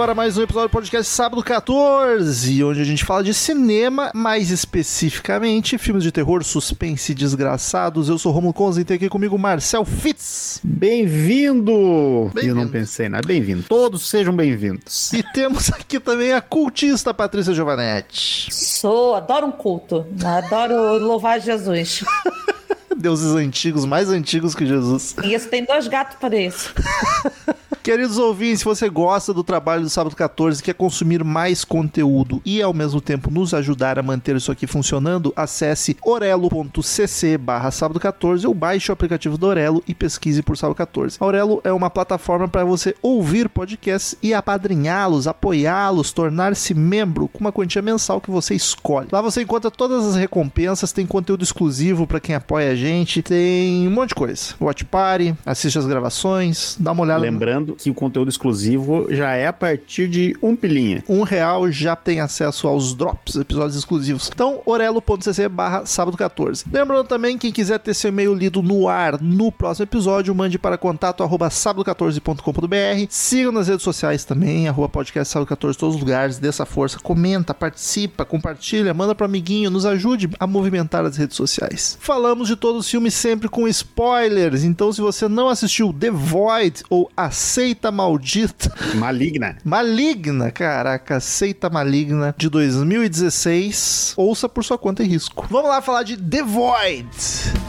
Agora mais um episódio do podcast Sábado 14, onde a gente fala de cinema, mais especificamente filmes de terror, suspense e desgraçados. Eu sou Romulo Conza e tem aqui comigo Marcel Fitz. Bem-vindo! Bem-vindo. Eu não pensei nada. Bem-vindo. Todos sejam bem-vindos. E temos aqui também a cultista Patrícia Giovanetti. Sou, adoro um culto. Adoro louvar Jesus. Deuses antigos, mais antigos que Jesus. E isso tem dois gatos para isso. Queridos ouvintes, se você gosta do trabalho do Sábado 14 e quer consumir mais conteúdo e ao mesmo tempo nos ajudar a manter isso aqui funcionando, acesse orelo.cc barra sábado 14 ou baixe o aplicativo do Orelo e pesquise por Sábado 14. A Orelo é uma plataforma para você ouvir podcasts e apadrinhá-los, apoiá-los, tornar-se membro com uma quantia mensal que você escolhe. Lá você encontra todas as recompensas, tem conteúdo exclusivo para quem apoia a gente, tem um monte de coisa. Watch Party, assiste as gravações, dá uma olhada. Lembrando que o conteúdo exclusivo já é a partir de um pilinha. um real já tem acesso aos drops, episódios exclusivos. Então, orelo.cc barra sábado 14. Lembrando também, quem quiser ter seu e-mail lido no ar no próximo episódio, mande para contato arroba sábado14.com.br. Siga nas redes sociais também, arroba podcast sábado 14, todos os lugares, dê essa força, comenta, participa, compartilha, manda para amiguinho, nos ajude a movimentar as redes sociais. Falamos de todos os filmes sempre com spoilers, então se você não assistiu The Void ou A Seita Maldita, Maligna. Maligna, caraca, Seita Maligna de 2016. Ouça por sua conta e risco. Vamos lá falar de The Void.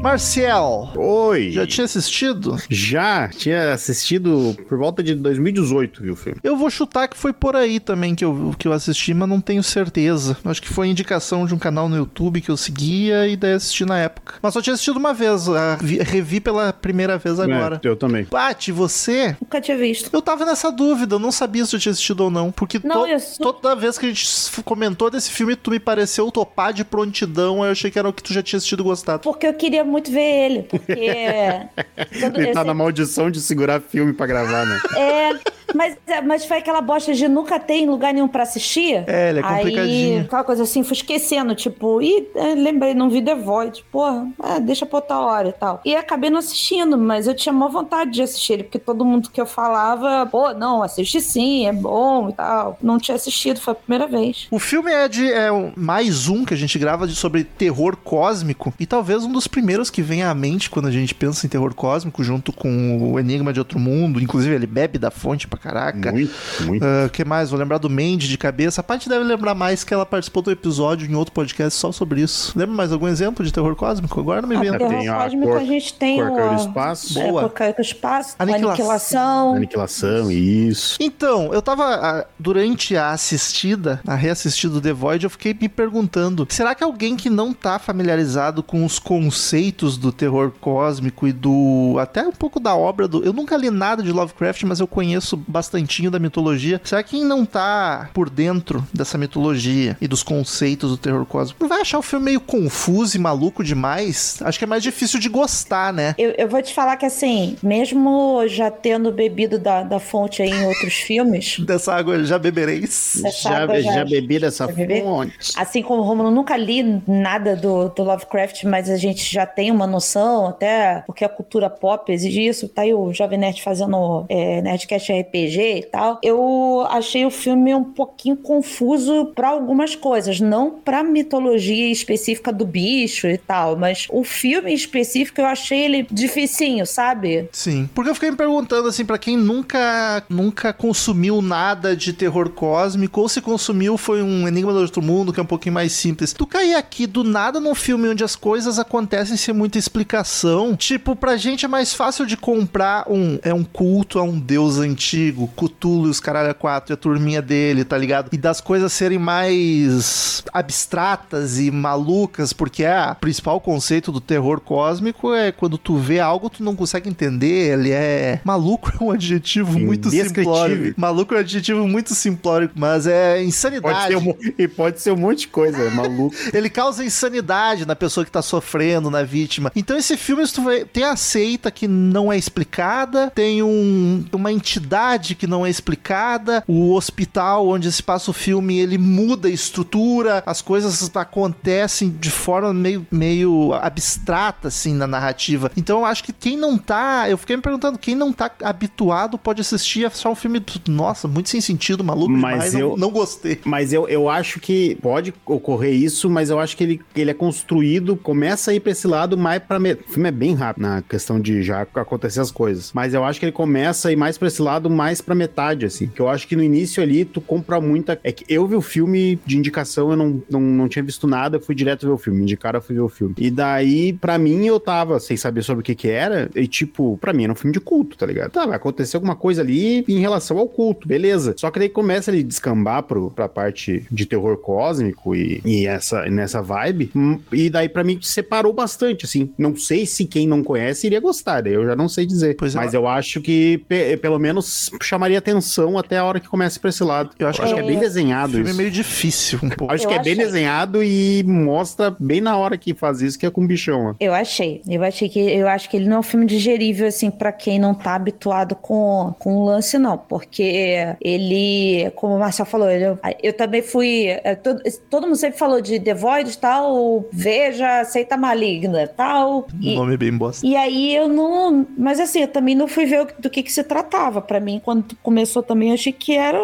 Marcial, Oi. já tinha assistido? Já tinha assistido por volta de 2018, viu, filme? Eu vou chutar que foi por aí também que eu, que eu assisti, mas não tenho certeza. Acho que foi indicação de um canal no YouTube que eu seguia e daí assisti na época. Mas só tinha assistido uma vez, a- vi- revi pela primeira vez agora. É, eu também. Paty, você? Nunca tinha visto. Eu tava nessa dúvida, eu não sabia se eu tinha assistido ou não. Porque Não, to- sou- toda vez que a gente comentou desse filme, tu me pareceu topar de prontidão, aí eu achei que era o que tu já tinha assistido e gostado. Porque eu queria muito ver ele. Porque. quando- Ele tá na maldição de segurar filme pra gravar, né? É, mas, mas foi aquela bosta de nunca ter em lugar nenhum pra assistir. É, ele é Aí, complicadinho. aquela coisa assim, fui esquecendo, tipo, ih, é, lembrei, não vi The Void. Porra, é, deixa pra outra hora e tal. E acabei não assistindo, mas eu tinha maior vontade de assistir ele, porque todo mundo que eu falava, pô, não, assiste sim, é bom e tal. Não tinha assistido, foi a primeira vez. O filme é de é mais um que a gente grava de, sobre terror cósmico e talvez um dos primeiros que vem à mente quando a gente pensa em terror cósmico, junto com o Enigma de Outro Mundo. Inclusive, ele bebe da fonte pra caraca. Muito, muito. O que mais? Vou lembrar do Mandy de cabeça. A Paty deve lembrar mais que ela participou do episódio em outro podcast só sobre isso. Lembra mais algum exemplo de terror cósmico? Agora não me vem. Ah, terror tem a cósmico cor- a gente tem o... Espaço. É, Boa. Cor Caiu no Espaço, Aniquilação. Aniquilação. Aniquilação, isso. Então, eu tava. ah, Durante a assistida, a reassistida do The Void, eu fiquei me perguntando: será que alguém que não tá familiarizado com os conceitos do terror cósmico e do. até um pouco da obra do. Eu nunca li nada de Lovecraft, mas eu conheço bastantinho da mitologia. Será que quem não tá por dentro dessa mitologia e dos conceitos do terror cósmico não vai achar o filme meio confuso e maluco demais? Acho que é mais difícil de gostar, né? Eu, eu vou te falar que assim, mesmo já tendo bebido da, da fonte aí em outros filmes, Dessa água já bebereis. Já, água já bebi dessa já bebi? fonte. assim como o Romulo, nunca li nada do, do Lovecraft, mas a gente já tem uma noção, até porque a cultura pop exige isso. Tá aí o Jovem Nerd fazendo é, Nerdcast RPG RPG e tal, eu achei o filme um pouquinho confuso para algumas coisas, não pra mitologia específica do bicho e tal, mas o filme específico eu achei ele dificinho, sabe? Sim. Porque eu fiquei me perguntando, assim, pra quem nunca, nunca consumiu nada de terror cósmico, ou se consumiu foi um Enigma do Outro Mundo, que é um pouquinho mais simples. Tu cair aqui do nada num filme onde as coisas acontecem sem muita explicação, tipo, pra gente é mais fácil de comprar um, é um culto a um deus antigo, Cthulhu e os caralho 4 e a turminha dele, tá ligado? E das coisas serem mais abstratas e malucas, porque é o principal conceito do terror cósmico é quando tu vê algo tu não consegue entender, ele é maluco é um adjetivo muito simplório. Maluco é um adjetivo muito simplório, mas é insanidade. Pode um, e pode ser um monte de coisa, é maluco. ele causa insanidade na pessoa que tá sofrendo, na vítima. Então esse filme tu vai, tem a seita que não é explicada, tem um, uma entidade que não é explicada, o hospital onde se passa o filme, ele muda a estrutura, as coisas acontecem de forma meio, meio abstrata, assim, na narrativa. Então eu acho que quem não tá, eu fiquei me perguntando, quem não tá habituado pode assistir a só um filme, nossa, muito sem sentido, maluco mas demais, eu, não, não, gostei. Mas eu, eu acho que pode ocorrer isso, mas eu acho que ele, ele é construído, começa a ir pra esse lado mais pra... Me... O filme é bem rápido na questão de já acontecer as coisas, mas eu acho que ele começa a ir mais pra esse lado, mais pra metade, assim, que eu acho que no início ali tu compra muita... É que eu vi o filme de indicação, eu não, não, não tinha visto nada, fui direto ver o filme, indicaram, eu fui ver o filme. E daí, pra mim, eu tava sem saber sobre o que que era, e tipo, pra mim era um filme de culto, tá ligado? Tá, vai acontecer alguma coisa ali em relação ao culto, beleza. Só que daí começa ele descambar pro, pra parte de terror cósmico e, e essa, nessa vibe, hum, e daí pra mim separou bastante, assim. Não sei se quem não conhece iria gostar, daí eu já não sei dizer. Pois é. Mas eu acho que pelo menos chamaria atenção até a hora que começa pra esse lado. Eu acho, eu acho que é bem desenhado. O filme isso. é meio difícil um pouco. Acho eu que é achei. bem desenhado e mostra bem na hora que faz isso que é com o bichão. Ó. Eu achei. Eu achei que eu acho que ele não é um filme digerível assim para quem não tá habituado com, com o lance não, porque ele, como o Marcel falou, ele, eu também fui, é, todo, todo mundo sempre falou de The Void tal, veja, aceita maligna, tal. E, nome bem bosta. E aí eu não, mas assim, eu também não fui ver do que que se tratava. Para mim, quando começou também, achei que era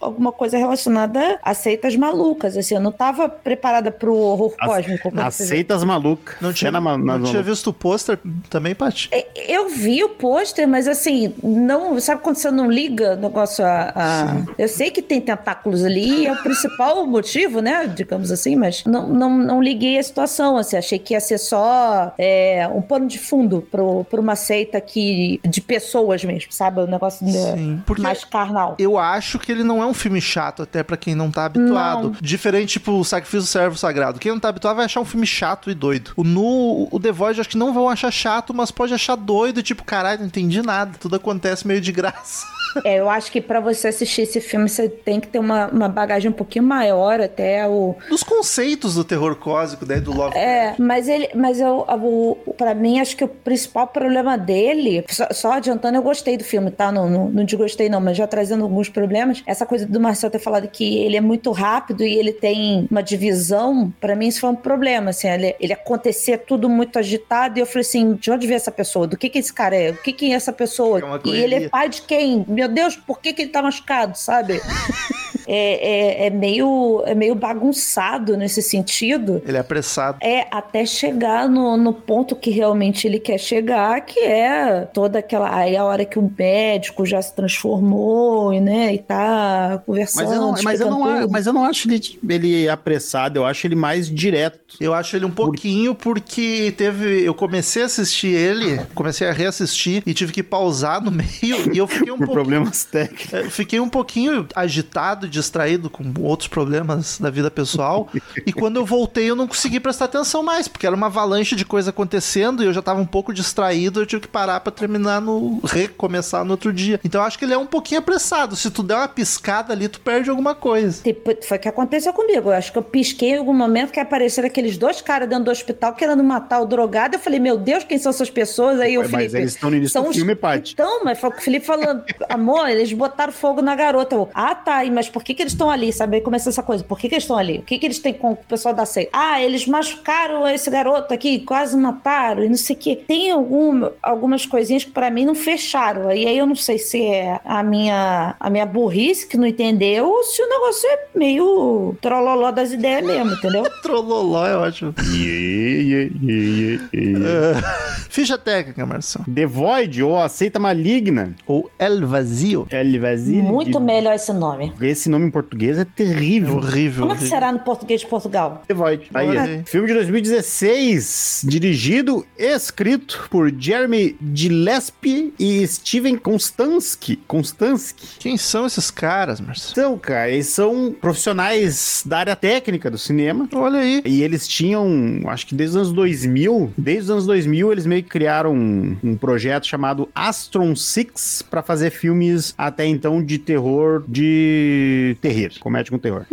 alguma coisa relacionada a seitas malucas, assim, eu não tava preparada pro horror As, cósmico. Aceitas malucas. Não tinha, na, na, não tinha visto o pôster também, Paty? É, eu vi o pôster, mas assim, não. Sabe quando você não liga o negócio a. a eu sei que tem tentáculos ali, é o principal motivo, né? Digamos assim, mas não, não, não liguei a situação. Assim, achei que ia ser só é, um pano de fundo pro, pro uma seita que, de pessoas mesmo, sabe? O negócio Sim, de, mais carnal. Eu acho que ele não é um filme chato, até para quem não tá habituado. Não. Diferente, tipo, o Sacrifício do Servo Sagrado. Quem não tá habituado vai achar um filme chato e doido. O, no, o The Void, acho que não vão achar chato, mas pode achar doido, tipo, caralho, não entendi nada. Tudo acontece meio de graça. É, eu acho que para você assistir esse filme, você tem que ter uma, uma bagagem um pouquinho maior até o... Dos conceitos do terror cósmico, daí do Love. É, mas ele, mas eu, o, pra mim, acho que o principal problema dele, só, só adiantando, eu gostei do filme, tá? Não, não, não desgostei não, mas já trazendo alguns problemas, essa coisa do Marcel ter falado que ele é muito rápido e ele tem uma divisão, para mim isso foi um problema, assim, ele, ele acontecer tudo muito agitado e eu falei assim, de onde veio essa pessoa? Do que que esse cara é? O que que é essa pessoa? É e ele é pai de quem? Meu Deus, por que que ele tá machucado, sabe? é, é, é, meio, é meio bagunçado nesse sentido. Ele é apressado. É, até chegar no, no ponto que realmente ele quer chegar, que é toda aquela. Aí a hora que o médico já se transformou, né? E tá conversando. Mas eu não, mas eu não, mas eu não acho ele, ele apressado, eu acho ele mais direto. Eu acho ele um pouquinho porque teve. Eu comecei a assistir ele, comecei a reassistir e tive que pausar no meio e eu fiquei um Por problemas técnicos. É, fiquei um pouquinho agitado de distraído com outros problemas da vida pessoal. e quando eu voltei, eu não consegui prestar atenção mais, porque era uma avalanche de coisa acontecendo e eu já tava um pouco distraído, eu tive que parar para terminar no. recomeçar no outro dia. Então eu acho que ele é um pouquinho apressado. Se tu der uma piscada ali, tu perde alguma coisa. Tipo, foi o que aconteceu comigo. Eu acho que eu pisquei em algum momento que apareceram aqueles dois caras dentro do hospital querendo matar o drogado. Eu falei, meu Deus, quem são essas pessoas? Aí o Felipe. Mas eles estão no início são do filme, Paty. Então, mas foi o que o Felipe falando, amor, eles botaram fogo na garota. Eu, ah, tá, mas por por que, que eles estão ali, sabe? Aí começa essa coisa, por que, que eles estão ali? O que, que eles têm com o pessoal da seita? Ah, eles machucaram esse garoto aqui, quase mataram, e não sei o quê. Tem algum, algumas coisinhas que pra mim não fecharam. E aí eu não sei se é a minha, a minha burrice que não entendeu ou se o negócio é meio trololó das ideias mesmo, entendeu? Trololó é ótimo. Yeah, yeah, yeah, yeah. É, Ficha técnica, Marção. The Void, ou a seita maligna. Ou El Vazio. El Vazio. Muito de- melhor esse nome. Esse nome em português é É terrível. horrível. Como é que será no português de Portugal? The Void. Aí, aí. filme de 2016, dirigido e escrito por Jeremy Gillespie e Steven Konstansky. Konstansky. Quem são esses caras, Marção? Então, cara, eles são profissionais da área técnica do cinema. Olha aí. E eles tinham, acho que desde os anos 2000, desde os anos 2000, eles meio que criaram um, um projeto chamado Astron Six pra fazer filmes até então de terror, de terror, comédia com terror.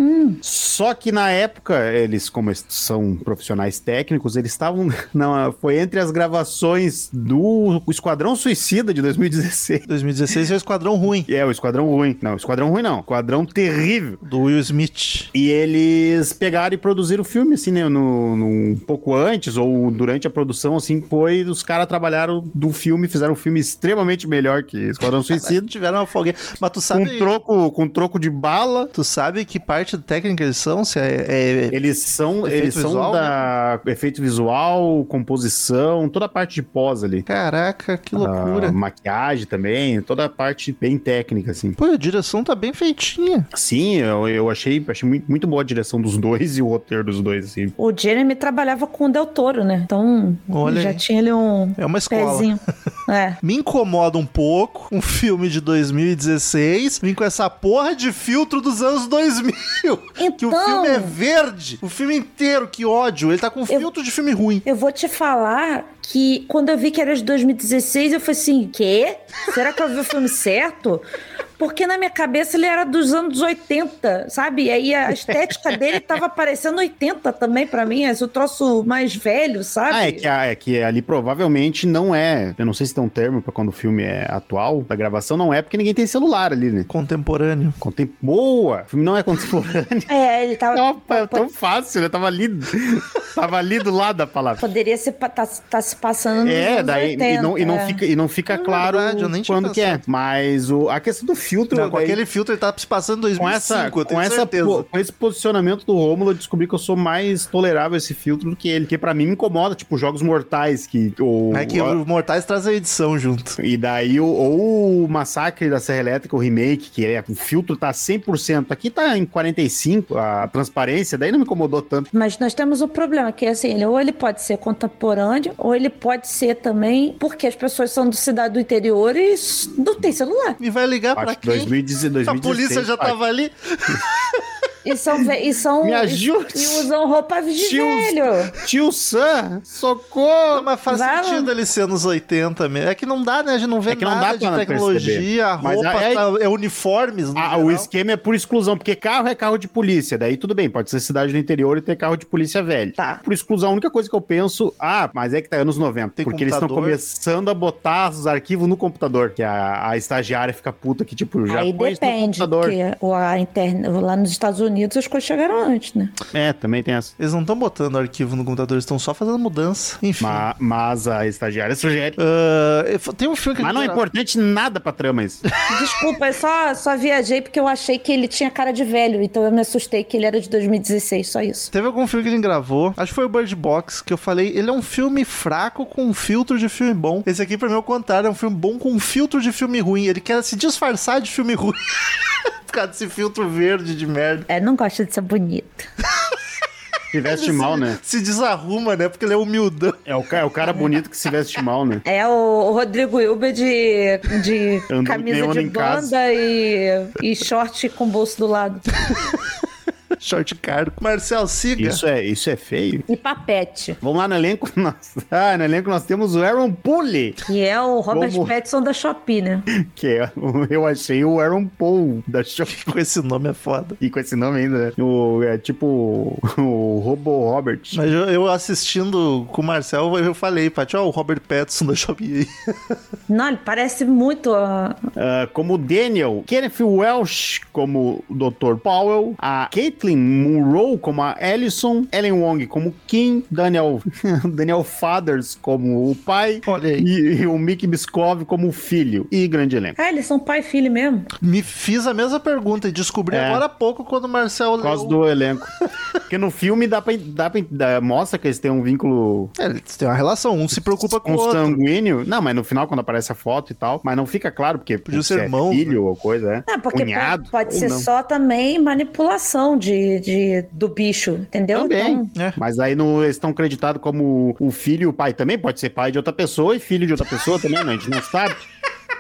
Só que na época, eles, como são profissionais técnicos, eles estavam. Não, foi entre as gravações do Esquadrão Suicida de 2016. 2016 é o Esquadrão Ruim, E é, o Esquadrão Ruim. Não, o Esquadrão Ruim não. Esquadrão Terrível. do Will Smith. E eles pegaram e produziram o filme, assim, né? No, no- um pouco antes ou durante a produção, assim, foi. Os caras trabalharam do filme, fizeram um filme extremamente melhor que Esquadrão Suicida. Tiveram uma folga. Mas tu com sabe. troco, com troco de bala. Tu sabe que parte técnica eles são? Se é, é- Eles são, Efeito eles são visual, da efeito visual, composição, toda a parte de pós ali. Caraca, que loucura. Ah, maquiagem também, toda a parte bem técnica, assim. Pô, a direção tá bem feitinha. Sim, eu, eu achei, achei muito, muito boa a direção dos dois e o roteiro dos dois, assim. O Jeremy trabalhava com o Del Toro, né? Então Olha já aí. tinha ali um É uma escola. pezinho. É. Me incomoda um pouco um filme de 2016 vir com essa porra de filtro dos anos 2000. que o Então- filme é verde. O filme inteiro, que ódio. Ele tá com filtro de filme ruim. Eu vou te falar que quando eu vi que era de 2016, eu falei assim: quê? Será que eu vi o filme certo? Porque na minha cabeça ele era dos anos 80, sabe? E aí a estética dele tava parecendo 80 também pra mim, esse o troço mais velho, sabe? Ah, é que, é que ali provavelmente não é. Eu não sei se tem um termo pra quando o filme é atual, da gravação, não é porque ninguém tem celular ali, né? Contemporâneo. Contem... Boa! O filme não é contemporâneo. É, ele tava. Tão fácil, né? Tava ali. tava ali do lado da palavra. Poderia ser, tá, tá se passando É, daí 80, e não, e não é. fica, e não fica É claro verdade, eu nem tinha quando que é. Mas o, a questão do filtro. Não, com daí- aquele filtro ele tá se passando em com 2005, essa, eu tenho com, essa com esse posicionamento do Rômulo, eu descobri que eu sou mais tolerável a esse filtro do que ele. Que pra mim me incomoda, tipo, jogos mortais que. Ou, É que o Mortais traz a edição junto. E daí, o, ou o Massacre da Serra Elétrica, o remake, que é, o filtro tá 100%. Aqui tá em 45%, a transparência, daí não me incomodou tanto. Mas nós temos um problema, que é assim, ele, ou ele pode ser contemporâneo, ou ele pode ser também porque as pessoas são do cidade do interior e não tem celular. E vai ligar que quem? 2016, 2016, a polícia já pai. tava ali. E são, ve- e são Me e, ajude. e usam roupa de Tio- velho. Tio Sam, socorro! Mas faz Vai lá. sentido ele ser nos 80 mesmo. É que não dá, né? A gente não vê É que não nada dá de tecnologia, a perceber. roupa Mas é- tá- é uniformes. no Ah, o esquema é por exclusão, porque carro é carro de polícia, daí tudo bem, pode ser cidade do interior e ter carro de polícia velho. Tá. Por exclusão, a única coisa que eu penso, ah, mas é que tá anos 90, Tem porque eles estão computador? começando a botar os arquivos no computador, que a, a estagiária fica puta que, tipo, já Aí põe isso no depende, computador. porque o- a interna, lá nos Estados Unidos as coisas chegaram antes, né? É, também tem essa. Eles não estão botando arquivo no computador, eles estão só fazendo mudança. Enfim. Ma- Mas, a estagiária sugere. Ah, tem um filme que Mas não é importante nada pra trama isso. Desculpa, eu só, só viajei porque eu achei que ele tinha cara de velho, então eu me assustei que ele era de 2016, só isso. Teve algum filme que ele gravou, acho que foi o Bird Box, que eu falei, ele é um filme fraco com um filtro de filme bom. Esse aqui, pra mim, é o contrário, é um filme bom com um filtro de filme ruim. Ele quer se disfarçar de filme ruim. Por causa desse filtro verde de merda. É, não gosta de ser bonito. Se veste Ele mal, se, né? Se desarruma, né? Porque ele é humildão. É o, é o cara bonito que se veste mal, né? É o Rodrigo Hilber de, de camisa de banda e, e short com bolso do lado. Short caro. Marcel, siga. Isso é, isso é feio. E papete, Vamos lá no elenco. Nós, ah, no elenco nós temos o Aaron Pulley, que é o Robert Como- Pattinson da Shopee, né? que é, o- eu achei o Aaron Paul da show. Com esse nome é foda. E com esse nome ainda, né? O, é tipo o Robo Robert. Mas eu, eu assistindo com o Marcel, eu falei, Paty, ó, o Robert Pattinson da Shopee. Não, ele parece muito. Ah, como Daniel, Kenneth Welsh como o Dr. Powell, a Caitlin Munro como a Ellison, Ellen Wong como Kim, Daniel, Daniel Fathers como o pai Olha aí. e, e o Mickey Biskov como o filho. E grande elenco. Ah, eles são pai e filho mesmo. Me fiz a mesma pergunta e descobri É. agora há pouco quando o Marcel Por causa leu. do elenco. Porque no filme dá pra, dá pra- dá- mostra que eles têm um vínculo É, eles têm uma relação, um se preocupa com o outro. consanguíneo. Não, mas no final, quando aparece a foto e tal, mas não fica claro, porque Podia se ser é irmão, filho ou coisa, é. Ah, porque Cunhado, pode, pode ser não. só também manipulação de, de, do bicho, entendeu? Também. Então, É. Mas aí eles estão creditados como o filho e o pai também. Pode ser pai de outra pessoa e filho de outra pessoa também, né? A gente não sabe.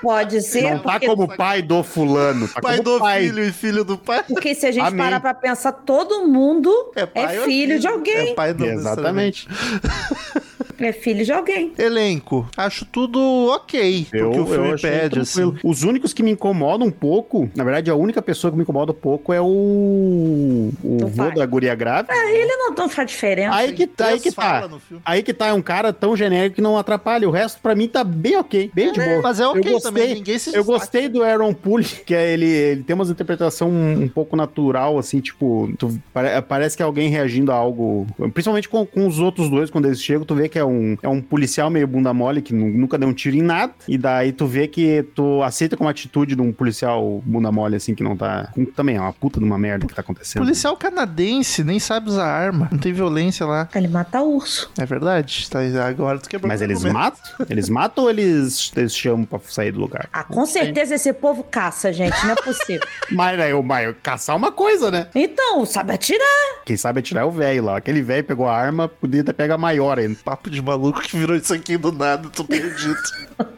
pode ser. Não tá porque, como pai do fulano. Tá Pai como do filho e filho do pai. porque se a gente Amém. parar pra pensar, todo mundo é, pai ou filho de alguém. É pai não Exatamente. É filho de alguém. Elenco, acho tudo ok. Eu, porque o filme eu achei pede, assim. Os únicos que me incomodam um pouco, na verdade, a única pessoa que me incomoda um pouco é o. O Do vô da guria grávida. Ele não, não faz diferença. Aí que tá, aí que tá. no filme. Aí que tá, é um cara tão genérico que não atrapalha. O resto, pra mim, tá bem ok. Bem de boa. Mas é ok eu gostei, também, ninguém se Eu gostei do Aaron Poole, que é ele, ele tem umas interpretação um, um pouco natural, assim, tipo, tu- pare- parece que é alguém reagindo a algo, principalmente com, com os outros dois, quando eles chegam, tu vê que é um, é um policial meio bunda mole, que nu- nunca deu um tiro em nada, e daí tu vê que tu aceita como atitude de um policial bunda mole, assim, que não tá, com- também é uma puta de uma merda que tá acontecendo. Policial canadense, nem sabe usar arma. Não tem violência lá. Ele mata urso. É verdade. Tá, agora tu quebrou Mas eles matam? Eles matam ou eles, eles chamam pra sair do lugar? Ah, com certeza esse povo caça, gente. Não é possível. Mas, né, o- mas caçar é uma coisa, né? então, sabe atirar. Quem sabe atirar é o velho lá. Aquele velho pegou a arma, podia até pegar maior ainda. Papo de maluco que virou isso aqui do nada, tô perdido.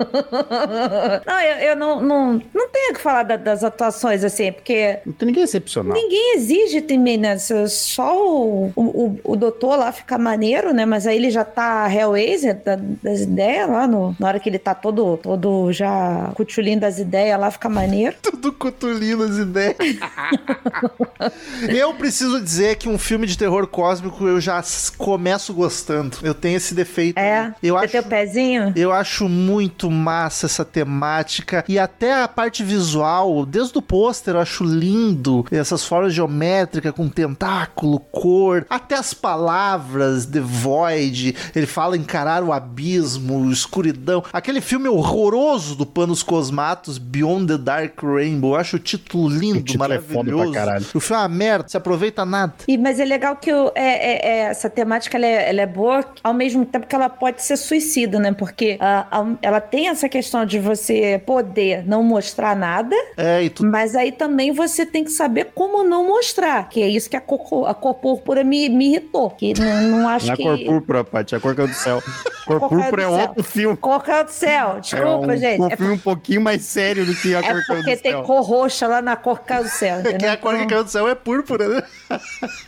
Não, eu, eu não, não, não tenho o que falar da- das atuações, assim, porque Não tem ninguém excepcional. ninguém exige de mim, né? Só- o, o, o- doutor lá fica maneiro, né? Mas aí ele já tá Hellraiser da- das ideias lá, no, na hora que ele tá todo, todo já cutulinho das ideias lá, fica maneiro. Tudo cotulino as ideias. eu preciso dizer que um filme de terror cósmico eu já começo gostando. Eu tenho esse defeito. É, Eu você acho tem o pezinho? Eu acho muito massa essa temática e até a parte visual, desde o pôster eu acho lindo, essas formas geométricas com tentáculo, cor, até as palavras The Void, ele fala encarar o abismo, escuridão. Aquele filme horroroso do Panos Cosmatos, Beyond the Dark Rainbow, eu acho o título lindo, O título é maravilhoso. caralho. o filme é uma merda, se aproveita nada. E, mas é legal que o- é, é- é- essa temática ela é, ela é boa ao mesmo tempo que ela pode ser suicida, né? Porque ela tem essa questão de você poder não mostrar nada, É, e tu mas aí também você tem que saber como não mostrar. Que é isso que a cor, a cor púrpura me, me irritou. Que não, não acho Não é que. cor púrpura, Paty, é cor do céu. Cor púrpura é do céu. outro filme. Cor do céu. É Desculpa, um, gente. um É, filme um pouquinho mais sério do que a é cor caiu porque do tem céu. cor roxa lá na cor do céu. que Entendeu? a cor que caiu do céu é púrpura, né?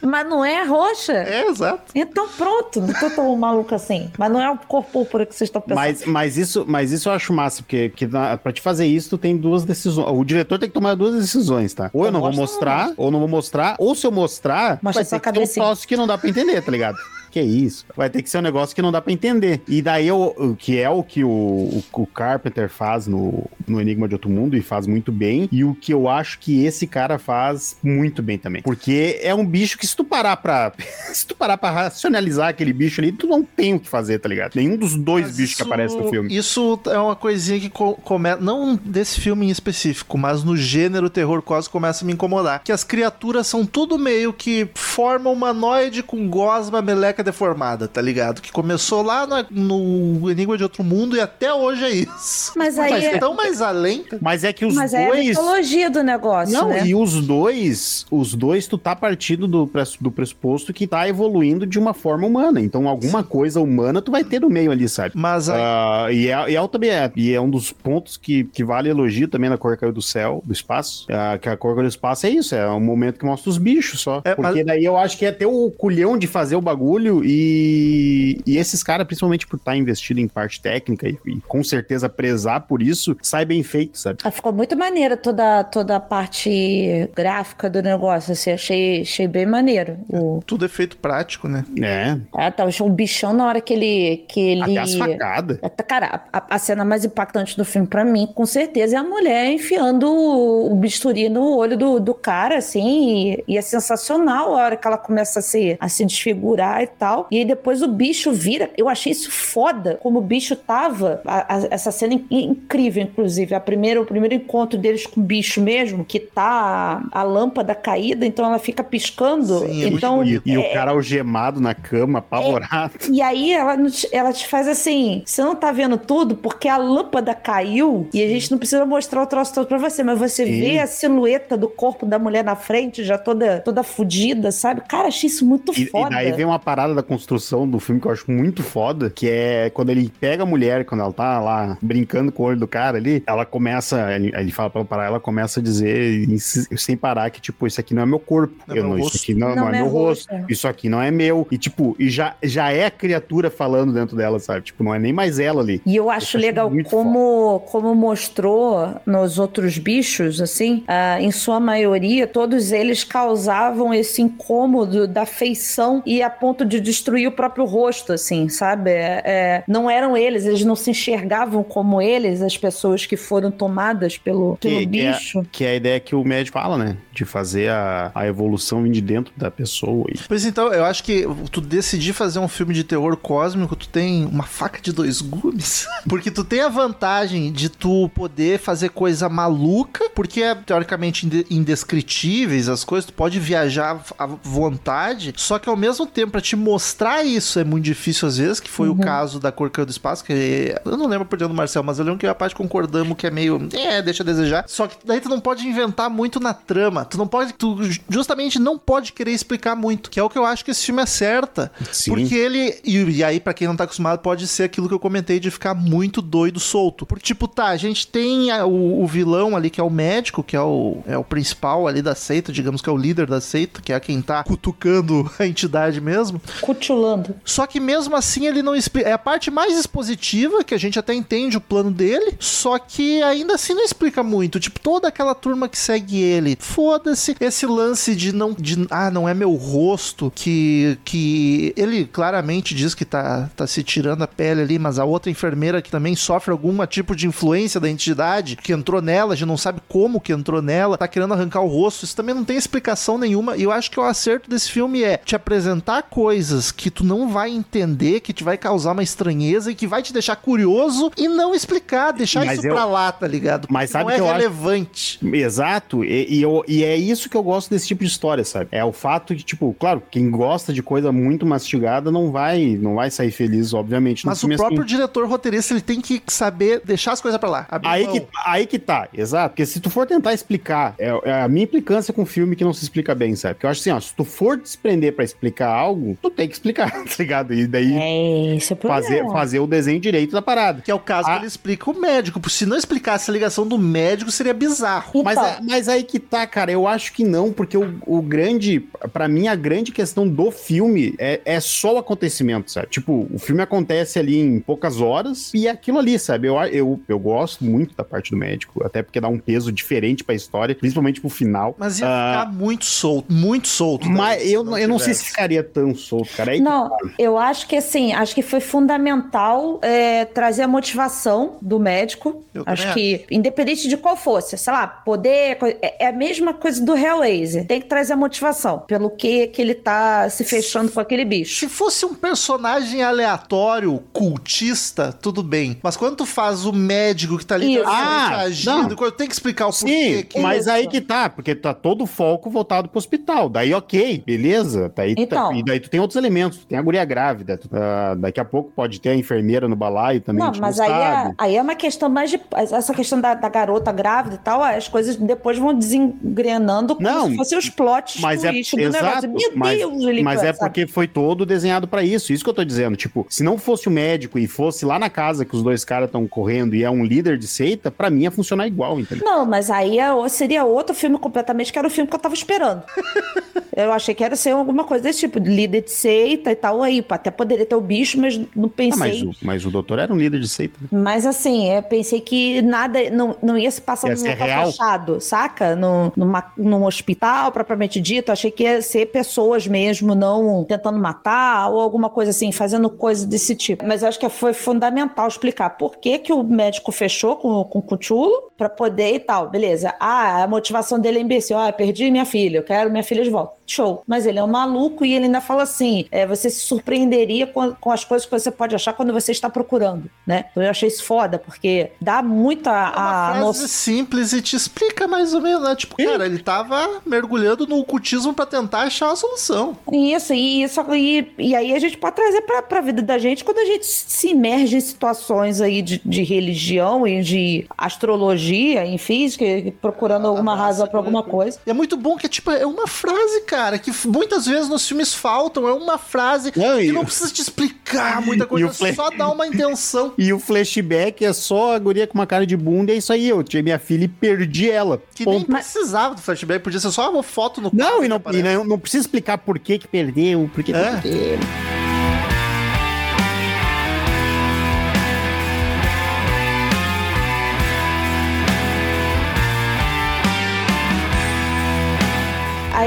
Mas não é roxa. É, exato. Então pronto, não tô tão maluco assim. Mas não é o cor púrpura que vocês estão pensando. Mas, mas, isso, mas isso eu acho massa, porque que na, pra te fazer isso, tu tem duas decisões. O diretor tem que tomar duas decisões, tá? Ou eu Eu não vou mostrar, não. ou não vou mostrar, ou se eu mostrar, Mostra vai que ter um troço que não dá pra entender, tá ligado? Que isso? Vai ter que ser um negócio que não dá pra entender. E daí, eu, o que é o que o, o, o Carpenter faz no, no Enigma de Outro Mundo, e faz muito bem, e o que eu acho que esse cara faz muito bem também. Porque é um bicho que se tu parar pra... se tu parar pra racionalizar aquele bicho ali, tu não tem o que fazer, tá ligado? Nenhum dos dois Mas bichos que isso- aparecem no filme. Isso é uma coisinha que co começa. Não desse filme em específico, mas no gênero terror cósmico começa a me incomodar. Que as criaturas são tudo meio que forma humanoide com gosma, meleca boneca deformada, tá ligado? Que começou lá no, no Enigma de Outro Mundo e até hoje é isso. Mas aí Mas é- tão mais além. Mas é que os Mas é a dois. mitologia do negócio, Não, né? e os dois, os dois, tu tá partindo do, do pressuposto que tá evoluindo de uma forma humana. Então, alguma coisa humana tu vai ter no meio ali, sabe? Mas aí, Ah, e, é, e é também é, e é um dos pontos que, que vale elogio também na cor caiu do céu, do espaço. Ah, que a cor caiu do espaço é isso, é um momento que mostra os bichos só. É, Porque mas- daí eu acho que é ter o culhão de fazer o bagulho e, e esses caras, principalmente por estar investido em parte técnica e, e com certeza prezar por isso, sai bem feito, sabe? Ah, Ficou muito maneira toda, toda a parte gráfica do negócio, assim, achei, achei bem maneiro. O, tudo é feito prático, né? É, ah, tá, o bichão na hora que ele... Que ele... até as facadas. Até, Cara, a, a cena mais impactante do filme pra mim, com certeza, é a mulher enfiando o, o bisturi no olho do, do cara, assim, e, e é sensacional a hora que ela começa a se, a se desfigurar e tal. E aí depois o bicho vira. Eu achei isso foda, como o bicho tava. a- a- essa cena in- incrível, inclusive. A primeira, o primeiro encontro deles com o bicho mesmo, que tá a, a lâmpada caída, então ela fica piscando. Sim, é então, bonito. E, e é- o cara algemado na cama, apavorado. e aí ela, ela te faz assim: você não tá vendo tudo porque a lâmpada caiu e a gente não precisa mostrar o troço todo pra você, mas você Sim. vê a silhueta do corpo da mulher na frente, já toda, toda fudida, sabe? Cara, achei isso muito E, e foda. daí vem uma parada da construção do filme que eu acho muito foda, que é quando ele pega a mulher, quando ela tá lá brincando com o olho do cara ali, ela começa, ele, ele fala pra ela parar, ela começa a dizer sem parar que, tipo, isso aqui não é meu corpo, Não é eu não, isso aqui não, não é meu rosto, rosto. isso aqui não é meu, e tipo, e já, já é a criatura falando dentro dela, sabe? Tipo, não é nem mais ela ali. E eu acho acho legal muito como, como mostrou nos outros bichos, assim, ah, em sua maioria, todos eles causavam esse incômodo da feição e a ponto de destruir o próprio rosto, assim, sabe? É, é, não eram eles, eles não se enxergavam como eles, as pessoas que foram tomadas pelo, pelo Que- que é- bicho. Que é a ideia que o médico fala, né? De fazer a, a evolução de dentro da pessoa. E... Pois então, eu acho que tu decidir fazer um filme de terror cósmico, tu tem uma faca de dois gumes. Porque tu tem a vantagem de tu poder fazer coisa maluca, porque é teoricamente inde- indescritíveis as coisas, tu pode viajar à vontade, só que ao mesmo tempo, pra te mostrar isso é muito difícil às vezes, que foi o caso da Cor Caiu do Espaço, que eu não lembro por dentro do Marcel, mas eu lembro que a parte concordamos que é meio, é, deixa a desejar. Só que daí tu não pode inventar muito na trama, tu não pode, tu justamente não pode querer explicar muito, que é o que eu acho que esse filme acerta. Sim. Porque ele, e, e aí pra quem não tá acostumado, pode ser aquilo que eu comentei de ficar muito doido solto. Porque tipo, tá, a gente tem a- o, o vilão ali que é o médico, que é o, é o principal ali da seita, digamos que é o líder da seita, que é quem tá cutucando a entidade mesmo. Cutulando. Só que mesmo assim ele não explica. É a parte mais expositiva, que a gente até entende o plano dele. Só que ainda assim não explica muito. Tipo, toda aquela turma que segue ele. Foda-se. Esse lance de não. De, ah, não é meu rosto. Que. Que ele claramente diz que tá, tá se tirando a pele ali, mas a outra enfermeira que também sofre algum tipo de influência da entidade que entrou nela, a gente não sabe como que entrou nela, tá querendo arrancar o rosto. Isso também não tem explicação nenhuma. E eu acho que o acerto desse filme é te apresentar coisas que tu não vai entender, que te vai causar uma estranheza e que vai te deixar curioso e não explicar, deixar Mas isso eu- pra lá, tá ligado? Mas sabe não é que eu acho- relevante. Exato, e, e eu- e é isso que eu gosto desse tipo de história, sabe? É o fato de, tipo, claro, quem gosta de coisa muito mastigada não vai, não vai sair feliz, obviamente. Mas o próprio assim. diretor roteirista, ele tem que saber deixar as coisas pra lá. Aí mão. que, aí que tá, exato. Porque se tu for tentar explicar, é, é a minha implicância com um filme que não se explica bem, sabe? Porque eu acho assim, ó, se tu for desprender pra explicar algo, tu tem que explicar, tá ligado? E daí É, esse é o problema. fazer, fazer o desenho direito da parada. Que é o caso Ah. que ele explica o médico. porque Se não explicasse a ligação do médico, seria bizarro. Mas, é- mas aí que tá, cara, eu acho que não, porque o, o grande, pra mim, a grande questão do filme é, é só o acontecimento, sabe? Tipo, o filme acontece ali em poucas horas e é aquilo ali, sabe? Eu, eu, eu gosto muito da parte do médico, até porque dá um peso diferente pra história, principalmente pro final. Mas ia Ah. ficar muito solto, muito solto. daí, Mas eu, não eu não sei se ficaria tão solto, cara. Aí que Não, tá. eu acho que assim, acho que foi fundamental é, trazer a motivação do médico. Eu acho que, independente de qual fosse, sei lá, poder. É é a mesma coisa do Hellraiser. Tem que trazer a motivação pelo que, que ele tá se fechando com aquele bicho. Se fosse um personagem aleatório, cultista, tudo bem. Mas quando tu faz o médico que tá ali Ah, agindo, não. quando tem que explicar o porquê. Sim, que- mas Isso. aí que tá, porque tá todo o foco voltado pro hospital. Daí, ok, beleza. Daí, tá- Então. e daí tu tem outros elementos. Tem a guria grávida, uh, daqui a pouco pode ter a enfermeira no balaio também. Não, mas aí é, aí é uma questão mais de. Essa questão da, da garota grávida e tal, as coisas depois vão desengrenando como Não, se fossem os plots mas é, do exato, negócio. Meu mas, Deus, ele mas é porque foi todo desenhado pra isso. Isso que eu tô dizendo. Tipo, se não fosse o médico e fosse lá na casa que os dois caras estão correndo e é um líder de seita, pra mim ia funcionar igual, entendeu? Não, mas aí é- seria outro filme completamente, que era o filme que eu tava esperando. eu achei que era ser alguma coisa desse tipo, de líder de seita e tal. Aí, até poderia ter o bicho, mas não Ah, pensei. mas, o, mas o doutor era um líder de seita. né? Mas assim, eu pensei que nada, não, não ia se passar Ia num local real? fechado, saca? No, numa, num hospital, propriamente dito. Achei que ia ser pessoas mesmo, não tentando matar ou alguma coisa assim, fazendo coisa desse tipo. Mas eu acho que foi fundamental explicar por que, que o médico fechou com, com o Cuchulo pra poder e tal. Beleza. Ah, a motivação dele é imbecil. Ah, perdi minha filha, eu quero minha filha de volta. Show. Mas ele é um maluco e ele ainda fala assim: é, você se surpreenderia com, com as coisas que você pode achar quando você está procurando, né? Então eu achei isso foda, porque dá muita É uma a frase noção. simples e te explica mais ou menos, né? Tipo, cara, ele tava mergulhando no ocultismo pra tentar achar uma solução. Isso, e, isso e, e aí a gente pode trazer pra, pra vida da gente quando a gente se imerge em situações aí de, de religião e de astrologia, em física, procurando alguma razão pra alguma coisa. É muito bom que, tipo, é uma frase, cara, que muitas vezes nos filmes faltam. É uma frase Não, que não precisa te explicar muita coisa, fle- só dá uma intenção. E o flashback é só a guria com uma cara de bunda, e é isso aí. Eu tinha minha filha e perdi ela. Que nem Ponto. precisava do flashback, podia ser só uma foto no Não, e não, e não, não precisa explicar por que que perdeu, por que que É. perdeu.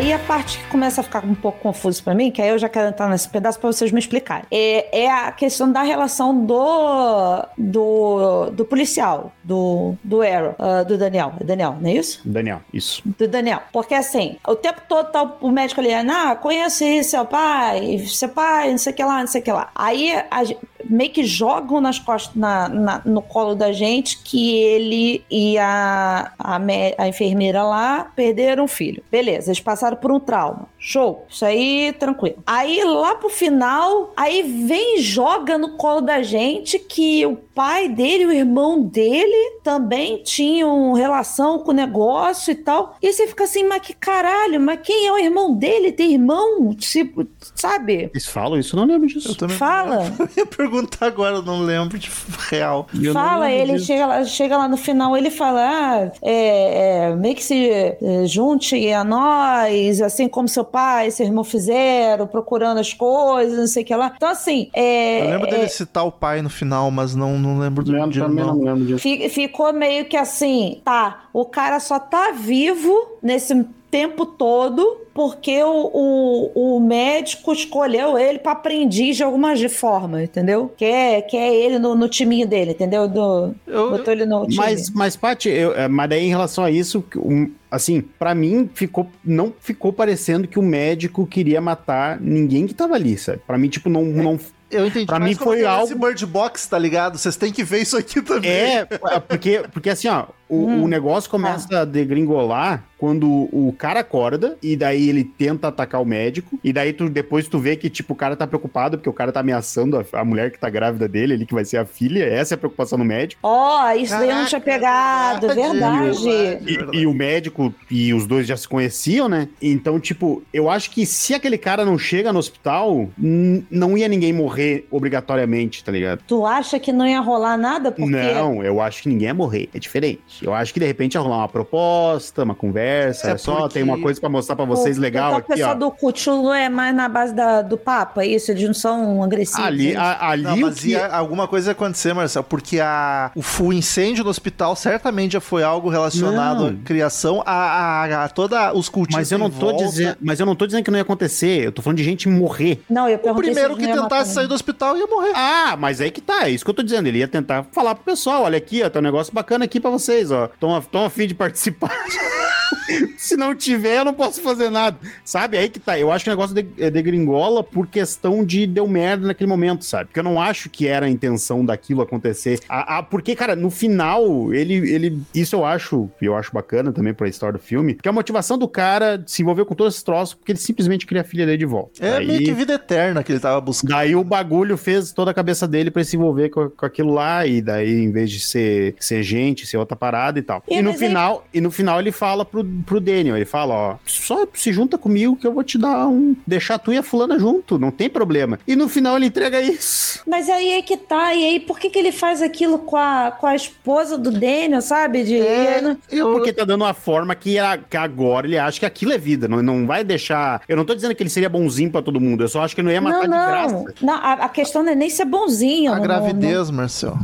Aí a parte que começa a ficar um pouco confuso pra mim, que aí eu já quero entrar nesse pedaço pra vocês me explicarem, é, é a questão da relação do do, do policial, do, do Arrow, ah, do Daniel. É Daniel, não é isso? Daniel, isso. do Daniel. Porque assim, o tempo todo tá o médico ali, ah, conheci seu pai, seu pai, não sei o que lá, não sei o que lá. Aí a gen- meio que jogam nas costas, na, na- no colo da gente que ele e a, a, mé- a enfermeira lá perderam um filho. Beleza, eles passaram por um trauma. Show. Isso aí, tranquilo. Aí lá pro final, aí vem e joga no colo da gente que o pai dele, o irmão dele, também tinham relação com o negócio e tal. E você fica assim, mas que caralho, mas quem é o irmão dele? Tem irmão? Tipo, sabe? Eles falam isso, eu não lembro disso. Eu também Fala. Eu perguntar agora, eu não lembro de real. Eu Fala, lembro ele disso. chega lá, chega lá no final, ele fala: ah, é, é, meio que se é, junte a nós, assim como seu pai e seu irmão fizeram, procurando as coisas, não sei o que lá. Então, assim, é, Eu lembro é, dele citar o pai no final, mas não, não lembro do Eu de também não não. lembro disso. Fi- Ficou meio que assim, tá, o cara só tá vivo nesse tempo todo porque o, o, o médico escolheu ele pra aprendiz de alguma de forma, entendeu? Quer, quer ele no, no timinho dele, entendeu? Do, Eu- botou ele no time. Mas, mas Paty, é, mas daí em relação a isso, que um- assim, pra mim ficou, não ficou parecendo que o médico queria matar ninguém que tava ali, sabe? Pra mim, tipo, não, não Eu entendi. Pra mas mim como foi tem algo- Esse Bird Box, tá ligado? Vocês têm que ver isso aqui também. É, porque, porque assim, ó, o, Hum. o negócio começa a degringolar quando o cara acorda e daí ele tenta atacar o médico e daí tu, depois tu vê que, tipo, o cara tá preocupado porque o cara tá ameaçando a, a mulher que tá grávida dele, ali que vai ser a filha, essa é a preocupação do médico. Ó, isso daí eu não tinha Caraca, pegado, é verdade. verdade. E, Verdade. e o médico e os dois já se conheciam, né? Então, tipo, eu acho que se aquele cara não chega no hospital, não ia ninguém morrer obrigatoriamente, tá ligado? Tu acha que não ia rolar nada? Porque Não, eu acho que ninguém ia morrer. É diferente. Eu acho que de repente ia rolar uma proposta, uma conversa. É É só, tem uma coisa pra mostrar pra vocês o- legal então, aqui, O pessoal ó. do Cthulhu é mais na base da, do Papa, é isso? Eles não são agressivos. Ali, a- ali Não, o mas que... ia- alguma coisa ia acontecer, Marcelo, porque a, o, o incêndio no hospital certamente já foi algo relacionado Não. à criação, a, a, a toda os cultistas Mas eu não tô volta. dizendo, mas eu não tô dizendo que não ia acontecer. Eu tô falando de gente morrer. Não, eu O primeiro que tentasse sair do hospital ia morrer. Ah, mas aí que tá, é isso que eu tô dizendo. Ele ia tentar falar pro pessoal, olha aqui, ó, tem um negócio bacana aqui pra vocês, ó. Tão, a- tão a fim de participar. Se não tiver, eu não posso fazer nada. Sabe? Aí que tá. Eu acho que o negócio de, é degringola por questão de deu merda naquele momento, sabe? Porque eu não acho que era a intenção daquilo acontecer. A, a, porque, cara, no final, ele, ele. Isso eu acho, eu acho bacana também pra história do filme, que a motivação do cara se envolveu com todos esses troços, porque ele simplesmente queria a filha dele de volta. É Daí- meio que vida eterna que ele tava buscando. Daí o bagulho fez toda a cabeça dele pra se envolver com, com aquilo lá, e daí, em vez de ser, ser gente, ser outra parada e tal. E E, no final, e no final ele fala pro, pro Daniel, ele fala, ó, só se junta comigo que eu vou te dar um. deixar tu e a fulana junto, não tem problema. E no final ele entrega isso. Mas aí é que tá. E aí, por que, que ele faz aquilo com a, com a esposa do Daniel, sabe? De, É, eu, Porque tá dando uma forma que, a- que agora ele acha que aquilo é vida, não, não vai deixar. Eu não tô dizendo que ele seria bonzinho pra todo mundo, eu só acho que ele não ia matar Não, de não. graça. não a, a questão não é nem ser bonzinho. a não- gravidez, Marcel.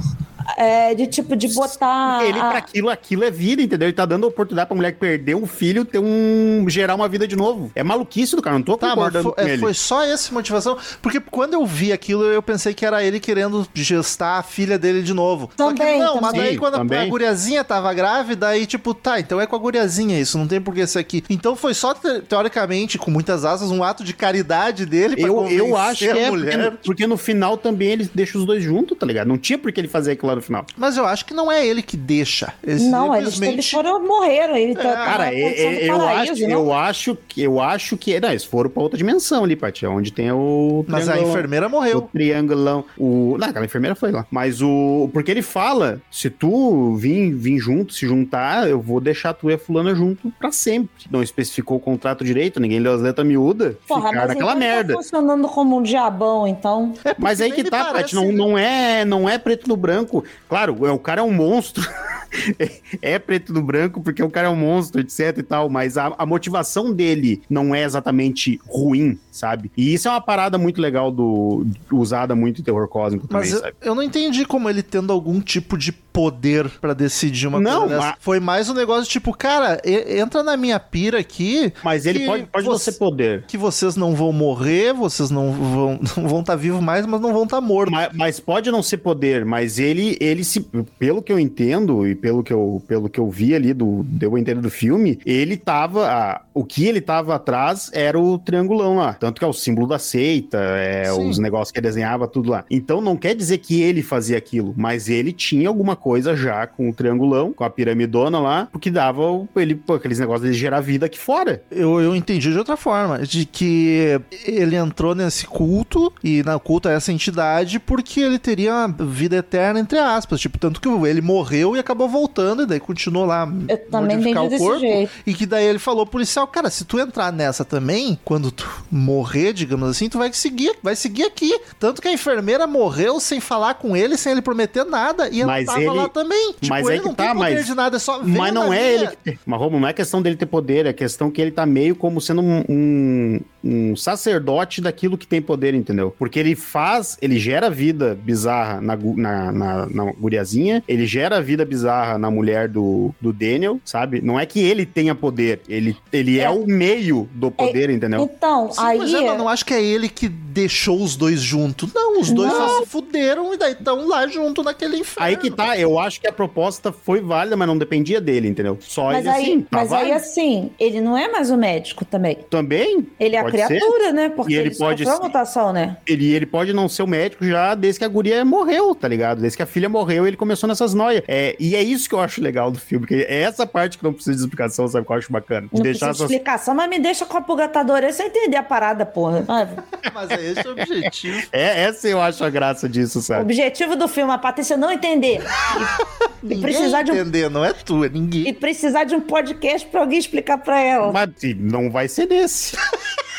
É de tipo, de botar. Ele, a- pra aquilo, aquilo é vida, entendeu? Ele tá dando oportunidade pra mulher que perdeu um filho ter um. gerar uma vida de novo. É maluquice do cara, não tô Tá, mas concordando foi, com é, ele. foi só essa motivação. Porque quando eu vi aquilo, eu pensei que era ele querendo gestar a filha dele de novo. Só que Também, não, mas também. daí quando a- a Também. guriazinha tava grávida, aí tipo, tá, então é com a guriazinha isso, não tem por que ser aqui. Então foi só, te- teoricamente, com muitas asas, um ato de caridade dele pra Eu, convencer eu acho que a é, mulher. porque, porque no final também ele deixa os dois juntos, tá ligado? Não tinha por que ele fazer aquilo lá no final. Mas eu acho que não é ele que deixa. Ele Não, eles, simplesmente... eles foram morreram. Ele tá, tá Cara, é- é- eu, paraíso, acho, não? eu acho que eu acho que. Não, eles foram pra outra dimensão ali, Paty, onde tem o. Mas a enfermeira O morreu. triangulão. O... Não, aquela enfermeira foi lá. Mas o. Porque ele fala: se tu vir, vir junto, se juntar, eu vou deixar tu e a fulana junto pra sempre. Não especificou o contrato direito, ninguém leu as letras miúdas. Porra, ficar mas naquela então ele merda. Tá funcionando como um diabão, então. É, Mas aí que tá, parece- Paty, não, não, é, não é preto no branco. Claro, é- o cara é um monstro. é preto no branco porque o cara é um monstro, etc e tal. Mas a, a motivação dele não é exatamente ruim, sabe? E isso é uma parada muito legal do usada muito em terror cósmico também, Mas eu, sabe? eu não entendi como ele tendo algum tipo de poder pra decidir uma Não, coisa mas- Foi mais um negócio tipo, cara, entra na minha pira aqui Mas ele pode, pode não você- ser poder. que vocês não vão morrer, vocês não vão não vão estar vivos mais, mas não vão estar mortos. Mas, mas pode não ser poder, mas ele, ele se, pelo que eu entendo e pelo que eu, pelo que eu vi ali do, deu a entender do filme, ele tava, a- o que ele tava atrás era o triangulão lá, tanto que é o símbolo da seita, é, Sim. os negócios que desenhava tudo lá. Então não quer dizer que ele fazia aquilo, mas ele tinha alguma coisa já com o triangulão, com a piramidona lá, porque dava ele, pô, aqueles negócios de gerar vida aqui fora. Eu, eu entendi de outra forma, de que ele entrou nesse culto e na culto a essa entidade porque ele teria uma vida eterna, entre aspas. Tipo, tanto que ele morreu e acabou voltando, e daí continuou lá. Eu também modificar entendi o desse jeito. E que daí ele falou pro policial, cara, se tu entrar nessa também, quando tu morrer, digamos assim, tu vai seguir, vai seguir aqui. Tanto que a enfermeira morreu sem falar com ele, sem ele prometer nada, e ela Mas tava ele- lá também. Tipo, mas ele não tá, tem poder mas- de nada, é só Mas não é ele. Mas, Romulo, não é questão dele ter poder, é questão que ele tá meio como sendo um, um, um sacerdote daquilo que tem poder, entendeu? Porque ele faz, ele gera vida bizarra na, na, na, na guriazinha, ele gera vida bizarra na mulher do, do Daniel, sabe? Não é que ele tenha poder, ele, ele é, É. o meio do poder, entendeu? Então, Sim, aí. mas eu não, não acho que é ele que deixou os dois juntos. Não, os dois Não. só se fuderam e daí estão lá junto naquele inferno. Aí que tá, eu acho que a proposta foi válida, mas não dependia dele, entendeu? Só Mas ele aí, assim, tá mas aí válido. assim, ele não é mais o médico também. Também? Ele é a Pode ser. criatura, né? Porque E ele ele, pode ser- mutação, né? ele, ele pode não ser o médico já desde que a guria morreu, tá ligado? Desde que a filha morreu, ele começou nessas noias. É, e é isso que eu acho legal do filme, que é essa parte que não precisa de explicação, sabe? Que eu acho bacana. De Não deixar precisa essas... de explicação, mas me deixa com a pulgatadora sem entender a parada, porra. Mas é esse o objetivo. É, essa eu acho a graça disso, O sabe? objetivo do filme, a Patrícia não entender. E, e Ninguém precisar de um, entender, não é tu, é ninguém. e precisar de um podcast pra alguém explicar pra ela. Mas não vai ser desse.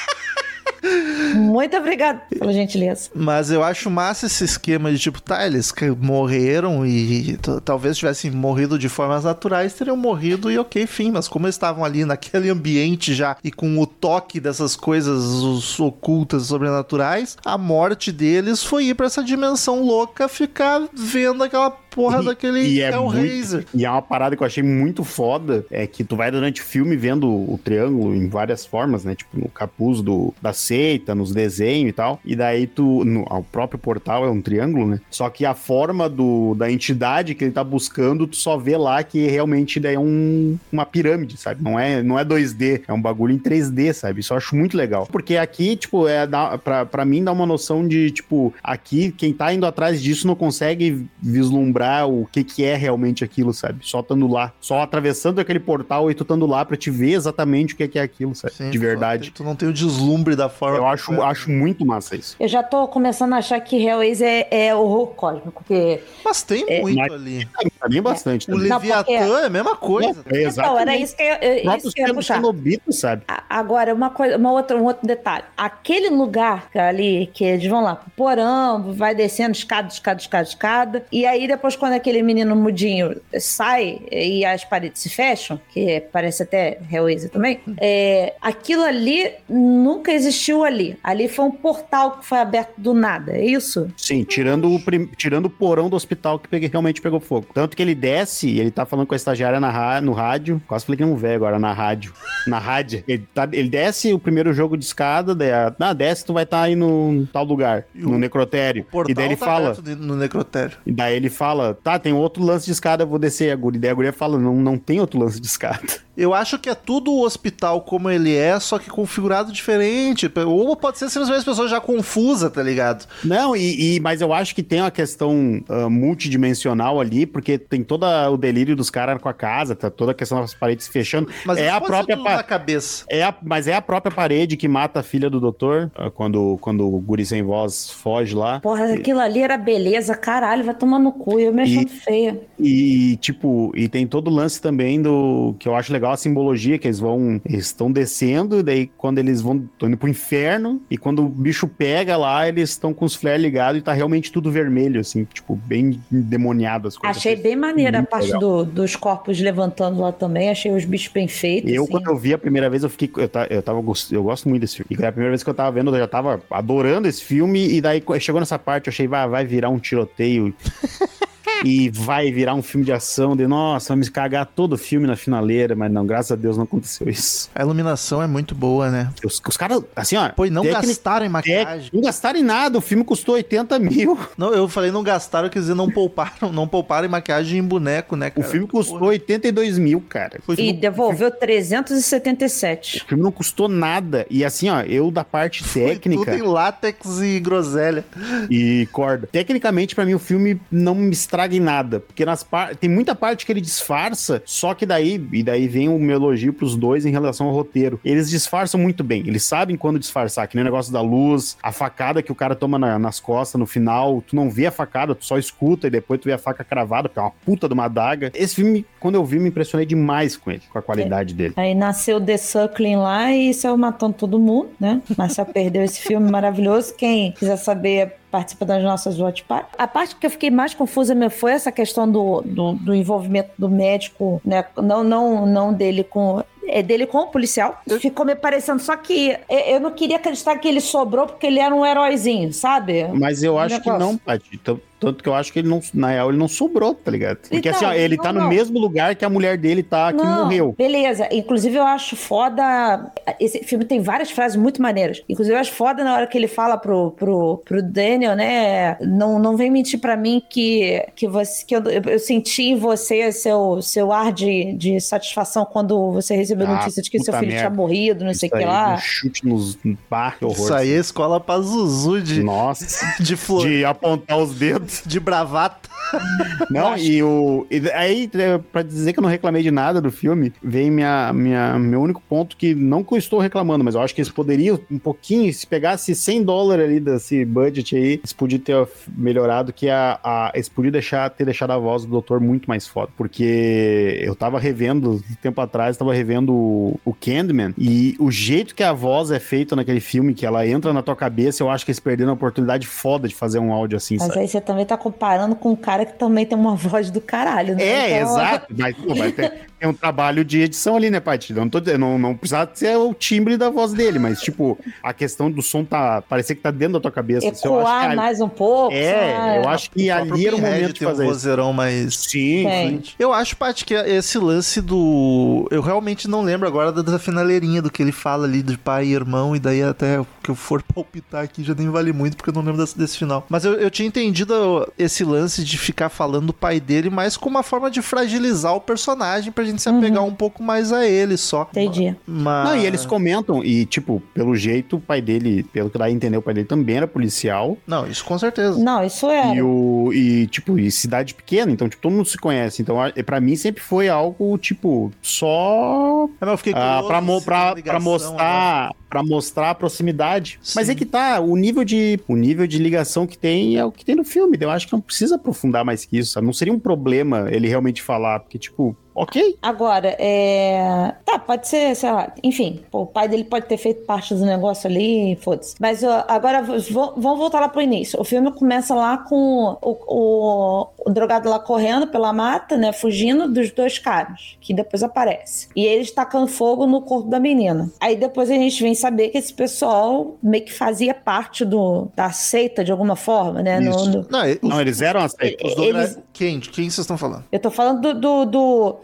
Muito obrigada pela gentileza. Mas eu acho massa esse esquema de tipo, tá, eles que morreram e talvez tivessem morrido de formas naturais, teriam morrido e ok, fim. Mas como eles estavam ali naquele ambiente já e com o toque dessas coisas ocultas, sobrenaturais, a morte deles foi ir pra essa dimensão louca ficar vendo aquela porra E- daquele e é Hellraiser. E é uma parada que eu achei muito foda, é que tu vai durante o filme vendo o triângulo em várias formas, né? Tipo, no capuz do, da seita, nos desenhos e tal. E daí tu, no, o próprio portal é um triângulo, né? Só que a forma do, da entidade que ele tá buscando, tu só vê lá que realmente daí é um, uma pirâmide, sabe? Não é, não é 2D, é um bagulho em 3D, sabe? Isso eu acho muito legal. Porque aqui, tipo, é dá, pra, pra mim dá uma noção de, tipo, aqui quem tá indo atrás disso não consegue vislumbrar o que que é realmente aquilo, sabe? Só estando lá. Só atravessando aquele portal e tu estando lá pra te ver exatamente o que que é aquilo, sabe? Sim, de verdade. Tu não tem o deslumbre da forma. Eu acho, acho muito massa isso. Eu já tô começando a achar que Hellraiser é, é horror cósmico, porque... Mas tem É, muito mas- ali. Mim, bastante. O Leviatã porque- é a mesma coisa. É, Então, era isso que eu, isso que eu ia puxar. Cenobito, sabe? Agora, uma coisa, uma outra, um outro detalhe. Aquele lugar é ali, que eles vão lá pro porão, vai descendo escada, escada, escada, escada. E aí, depois, quando aquele menino mudinho sai e as paredes se fecham, que parece até Hellraiser também, é, aquilo ali nunca existiu ali. Ali foi um portal que foi aberto do nada, é isso? Sim, tirando o, prim- tirando o porão do hospital que pegue- realmente pegou fogo. Tanto que ele desce e ele tá falando com a estagiária na ra- no rádio. Quase falei que não velho agora, na rádio. Na rádio. Ele, tá- ele desce o primeiro jogo de escada, daí, a- ah, desce, tu vai estar aí no tal lugar, E no o- necrotério. O E daí ele tá fala. de- no necrotério. E daí ele fala, tá, tem outro lance de escada, eu vou descer a guria. A guria fala, não, não tem outro lance de escada. Eu acho que é tudo o hospital como ele é, só que configurado diferente. Ou pode ser simplesmente as pessoas já confusas, tá ligado? Não, e, e- mas eu acho que tem uma questão ah, multidimensional ali, porque tem todo o delírio dos caras com a casa, tá toda a questão das paredes se fechando. Mas é a própria pa- na cabeça. É a- mas é a própria parede que mata a filha do doutor ah, quando, quando o guri sem voz foge lá. Porra, aquilo ali era beleza, caralho, vai tomar no cu, eu me achando feia. E, tipo, e tem todo o lance também do que eu acho legal a simbologia, que eles vão. Eles estão descendo, e daí quando eles vão indo pro inferno, e quando o bicho pega lá, eles estão com os flares ligados e tá realmente tudo vermelho, assim, tipo, bem endemoniado as coisas. Achei bem maneira a parte do- dos corpos levantando lá também. Achei os bichos bem feitos. Eu, assim. quando eu vi a primeira vez, eu fiquei. Eu, ta- eu, tava, eu gosto muito desse filme. E a primeira vez que eu tava vendo, eu já tava adorando esse filme. E daí chegou nessa parte, eu achei, vai, vai virar um tiroteio. e vai virar um filme de ação. De nossa, vai me cagar todo o filme na finaleira. Mas não, graças a Deus não aconteceu isso. A iluminação é muito boa, né? Os, os caras, assim, ó. Pô, e não gastaram em maquiagem. Não gastaram em nada, o filme custou 80 mil. Não, eu falei não gastaram, quer dizer, não pouparam, não pouparam em maquiagem em boneco, né, O cara? filme custou 82 mil, cara. Foi E filme- devolveu 377. O filme não custou nada. E assim, ó, eu da parte foi técnica. Tudo em látex e groselha. e corda. Tecnicamente, pra mim, o filme não me estraga nada. Porque nas par... tem muita parte que ele disfarça, só que daí, e daí vem o meu elogio pros dois em relação ao roteiro. Eles disfarçam muito bem. Eles sabem quando disfarçar, que nem o negócio da luz, a facada que o cara toma na- nas costas no final. Tu não vê a facada, tu só escuta e depois tu vê a faca cravada, porque é uma puta de uma adaga. Esse filme, quando eu vi, me impressionei demais com ele, com a qualidade dele. Aí nasceu The Suckling lá e saiu matando todo mundo, né? Marcel perdeu esse filme maravilhoso. Quem quiser saber, participa das nossas watch party. A parte que eu fiquei mais confusa meu foi essa questão do, do, do envolvimento do médico, né? Não, não, não dele com. É dele com o policial. Ficou me parecendo. Só que eu não queria acreditar que ele sobrou porque ele era um heróizinho, sabe? Mas eu acho que não, Paty. Tanto que eu acho que ele não, na real, ele não sobrou, tá ligado? Porque Então, assim, ó, ele não, tá no não. mesmo lugar que a mulher dele tá, que Não, morreu. Beleza. Inclusive, eu acho foda. Esse filme tem várias frases muito maneiras. Inclusive, eu acho foda na hora que ele fala pro, pro, pro Daniel, né? Não, não vem mentir pra mim que, que, você, que eu, eu senti em você seu, seu ar de, de satisfação quando você recebeu a Ah, notícia de que seu filho tinha merda. morrido, não sei o Isso que aí, lá. Um chute nos bar, que horror. Isso aí é escola pra Zuzu de, Nossa. de flor, de... De apontar os dedos. bravata. Não, e o. E aí, é, pra dizer que eu não reclamei de nada do filme, vem minha, minha, meu único ponto que não que eu estou reclamando, mas eu acho que eles poderiam um pouquinho, se pegasse 100 dólares ali desse budget aí, eles podiam ter melhorado, que a, a, eles podiam deixar, ter deixado a voz do doutor muito mais foda. Porque eu tava revendo, tempo atrás, tava revendo o, o Candyman, e o jeito que a voz é feita naquele filme, que ela entra na tua cabeça, eu acho que eles perderam a oportunidade foda de fazer um áudio assim, Mas sabe? aí você também tá comparando com um cara que também tem uma voz do caralho, né? É, Então, exato. Mas, pô, mas tem- tem um trabalho de edição ali, né, Paty? Não, tô, não, não precisa ser o timbre da voz dele, mas, tipo, a questão do som tá. Parecer que tá dentro da tua cabeça. Acho Ecoar que mais um pouco. É, sabe? eu acho que ali era o momento de um fazer isso. vozeirão mais... Sim, sim. Eu acho, Paty, que esse lance do. Eu realmente não lembro agora da, da finaleirinha do que ele fala ali de pai e irmão, e daí até o que eu for palpitar aqui já nem vale muito, porque eu não lembro desse, desse final. Mas eu, eu tinha entendido esse lance de ficar falando do pai dele, mais como uma forma de fragilizar o personagem pra gente se apegar um pouco mais a ele só. Entendi. Mas... Não, e eles comentam, e, tipo, pelo jeito, o pai dele, pelo que dá a entender, o pai dele também era policial. Não, isso com certeza. Não, isso é. E, o, e, tipo, e cidade pequena, então, tipo, todo mundo se conhece. Então, a- pra mim sempre foi algo, tipo, só É, mas eu fiquei ah, curioso pra, mo- pra, tem pra ligação mostrar para mostrar a proximidade. Mas Sim. é que tá, o nível de o nível de ligação que tem é o que tem no filme. Eu acho que não precisa aprofundar mais que isso, sabe? Não seria um problema ele realmente falar, porque, tipo, ok. Agora, é. Tá, pode ser, sei lá. Enfim, pô, o pai dele pode ter feito parte do negócio ali, foda-se. Mas ó, agora vamos voltar lá pro início. O filme começa lá com o, o, o drogado lá correndo pela mata, né? Fugindo dos dois caras, que depois aparece. E eles tacando fogo no corpo da menina. Aí depois a gente vem saber que esse pessoal meio que fazia parte do, da seita de alguma forma, né? No- Isso. no- Não, os, Não, eles eram os do eles- Quem? De quem vocês estão falando? Eu tô falando do, do,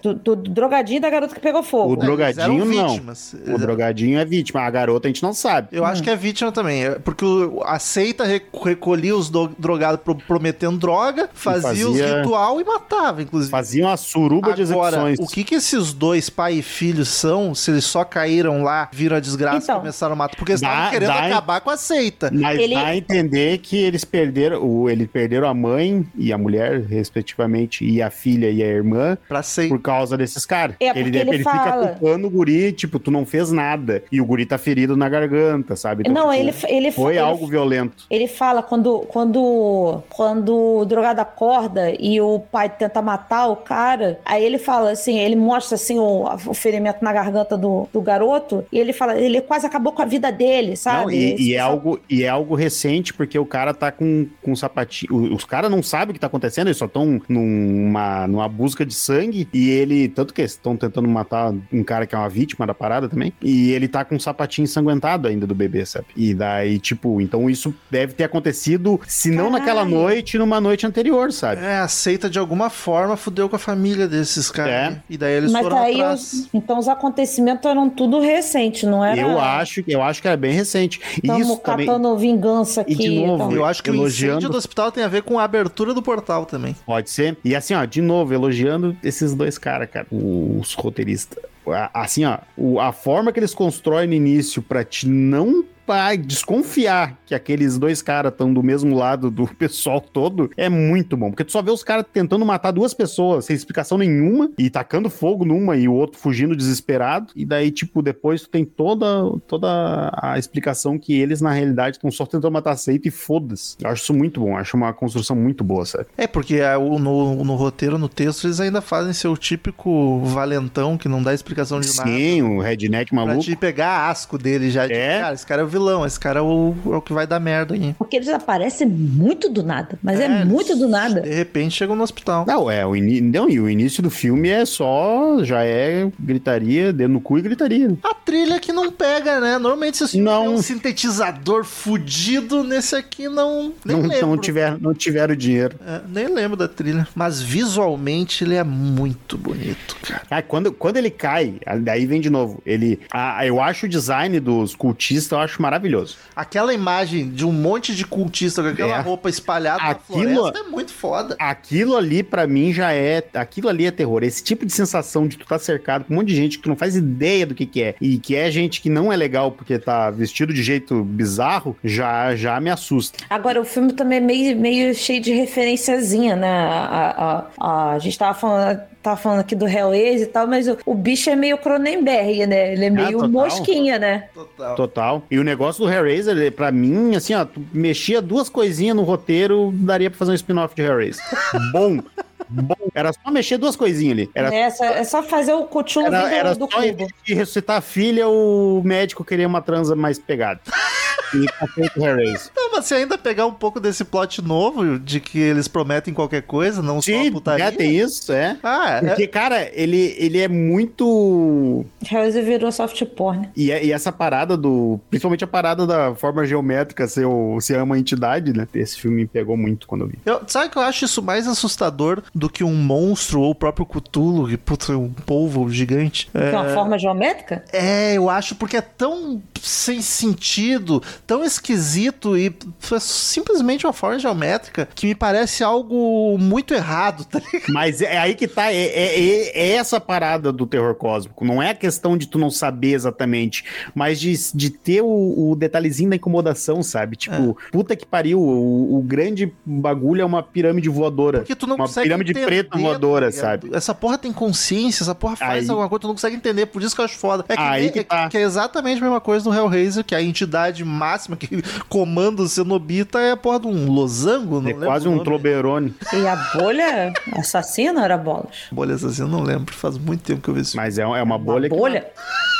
do, do- do- do drogadinho e da garota que pegou fogo. O drogadinho, não. vítimas. O drogadinho é vítima, a garota a gente não sabe. Eu acho que é vítima também. é Porque a seita rec- recolhia os do- drogados pro- prometendo droga, fazia, os fazia- ritual e matava, inclusive. Fazia uma suruba de Agora, execuções. o que que esses dois, pai e filho, são se eles só caíram lá, viram a desgraça Então. e começaram a matar? Porque eles estavam querendo dá- acabar com a seita. Mas Ele- dá a entender que eles perderam, o, eles perderam a mãe e a mulher, respectivamente, e a filha e a irmã, Pra seita. Causa desses caras. É, porque ele ele fica culpando o guri, tipo, tu não fez nada. E o guri tá ferido na garganta, sabe? Então, não, tipo, ele, ele Foi ele, algo violento. Ele fala quando, quando, quando o drogado acorda e o pai tenta matar o cara, aí ele fala assim, ele mostra assim o, o ferimento na garganta do, do garoto e ele fala, ele quase acabou com a vida dele, sabe? Não, e, e é algo, e é algo recente, porque o cara tá com, com sapatinho. Os caras não sabem o que tá acontecendo, eles só estão numa, numa busca de sangue. E ele. Tanto que estão tentando matar um cara que é uma vítima da parada também. E ele tá com um sapatinho ensanguentado ainda do bebê, sabe? E daí, tipo, então isso deve ter acontecido, se não Caralho. naquela noite, numa noite anterior, sabe? É, a seita de alguma forma fudeu com a família desses caras. É. né? E daí eles Mas foram aí atrás. os, então os acontecimentos eram tudo recente, não era? Eu acho, eu acho que era bem recente. E Estamos isso também. catando vingança E aqui. de novo, então. Eu acho que o Elogiando- incêndio do hospital tem a ver com a abertura do portal também. Pode ser. E assim, ó, de novo, elogiando esses dois caras, cara, os roteiristas. Assim, ó, a forma que eles constroem no início pra te não desconfiar que aqueles dois caras estão do mesmo lado do pessoal todo é muito bom. Porque tu só vê os caras tentando matar duas pessoas sem explicação nenhuma e tacando fogo numa e o outro fugindo desesperado. E daí, tipo, depois tu tem toda, toda a explicação que eles, na realidade, estão só tentando matar seita e foda-se. Eu acho isso muito bom. Acho uma construção muito boa, sabe? É, porque é, no, no roteiro, no texto, eles ainda fazem seu típico valentão que não dá explicação de nada. Sim, o redneck Pra maluco. te pegar asco dele já. Tipo, É? cara, esse cara é o vilão, esse cara é o, é o que vai dar merda aí. Porque eles aparecem muito do nada, mas é, É, muito do nada. De repente chegam no hospital. Não, é, o, não, e o início do filme é só, já é gritaria, dedo no cu e gritaria. A trilha que não pega, né? Normalmente se Não. tem um sintetizador fudido, nesse aqui não. Nem Não, lembro. não, tiver, não tiveram dinheiro. É, nem lembro da trilha. Mas visualmente ele é muito bonito, cara. Ah, quando, quando ele cai, daí vem de novo. Ele. Ah, eu acho o design dos cultistas, eu acho maravilhoso. Aquela imagem de um monte de cultista com aquela É. roupa espalhada Aquilo- na floresta é muito foda. Aquilo ali, pra mim, já é. Aquilo ali é terror. Esse tipo de sensação de tu tá cercado com um monte de gente que tu não faz ideia do que, que é. E que é gente que não é legal porque tá vestido de jeito bizarro, já, já me assusta. Agora, o filme também é meio, meio cheio de referenciazinha, né? A, a, a, a gente tava falando, tava falando aqui do Hellraiser e tal, mas o, o bicho é meio Cronenberg, né? Ele é meio total. mosquinha, né? Total. Total. E o negócio do Hellraiser, pra mim, assim, ó, tu mexia duas coisinhas no roteiro, daria pra fazer um spin-off de Hellraiser. Bom. Bom. Era só mexer duas coisinhas ali. Era, É, só, é só fazer o cutulo era, era do, do só cubo. ressuscitar a filha, o médico queria uma transa mais pegada. E tá feito o Hellraiser. Não, você ainda pegar um pouco desse plot novo, de que eles prometem qualquer coisa, não só Sim, putaria. é, tem isso, é. Ah, é- Porque, cara, ele, ele é muito. Hellraiser virou soft porn. E, é- e essa parada do. Principalmente a parada da forma geométrica ser, o, ser uma entidade, né? Esse filme me pegou muito quando eu vi. Eu, sabe que eu acho isso mais assustador do que um monstro ou o próprio Cthulhu, que puta, um polvo gigante. Que é uma forma geométrica? É, eu acho porque é tão sem sentido, tão esquisito e é simplesmente uma forma geométrica que me parece algo muito errado, tá ligado? Mas é aí que tá, é, é- é- é essa parada do terror cósmico. Não é a questão de tu não saber exatamente, mas de, de ter o, o detalhezinho da incomodação, sabe? Tipo, puta que pariu, o, o grande bagulho é uma pirâmide voadora. Porque tu não Uma consegue pirâmide preta voadora, tá ligado? sabe? Essa porra tem consciência, essa porra faz Aí- alguma coisa, tu não consegue entender, por isso que eu acho foda. É que, Aí que é, tá. que é exatamente a mesma coisa no Hellraiser, que a entidade máxima que comanda o Cenobita é a porra de um losango, não É lembro quase um. Troberone. E a bolha assassina era bolas? Bolha assassina, não lembro, faz muito tempo que eu vi esse Mas é, é uma bolha. Uma bolha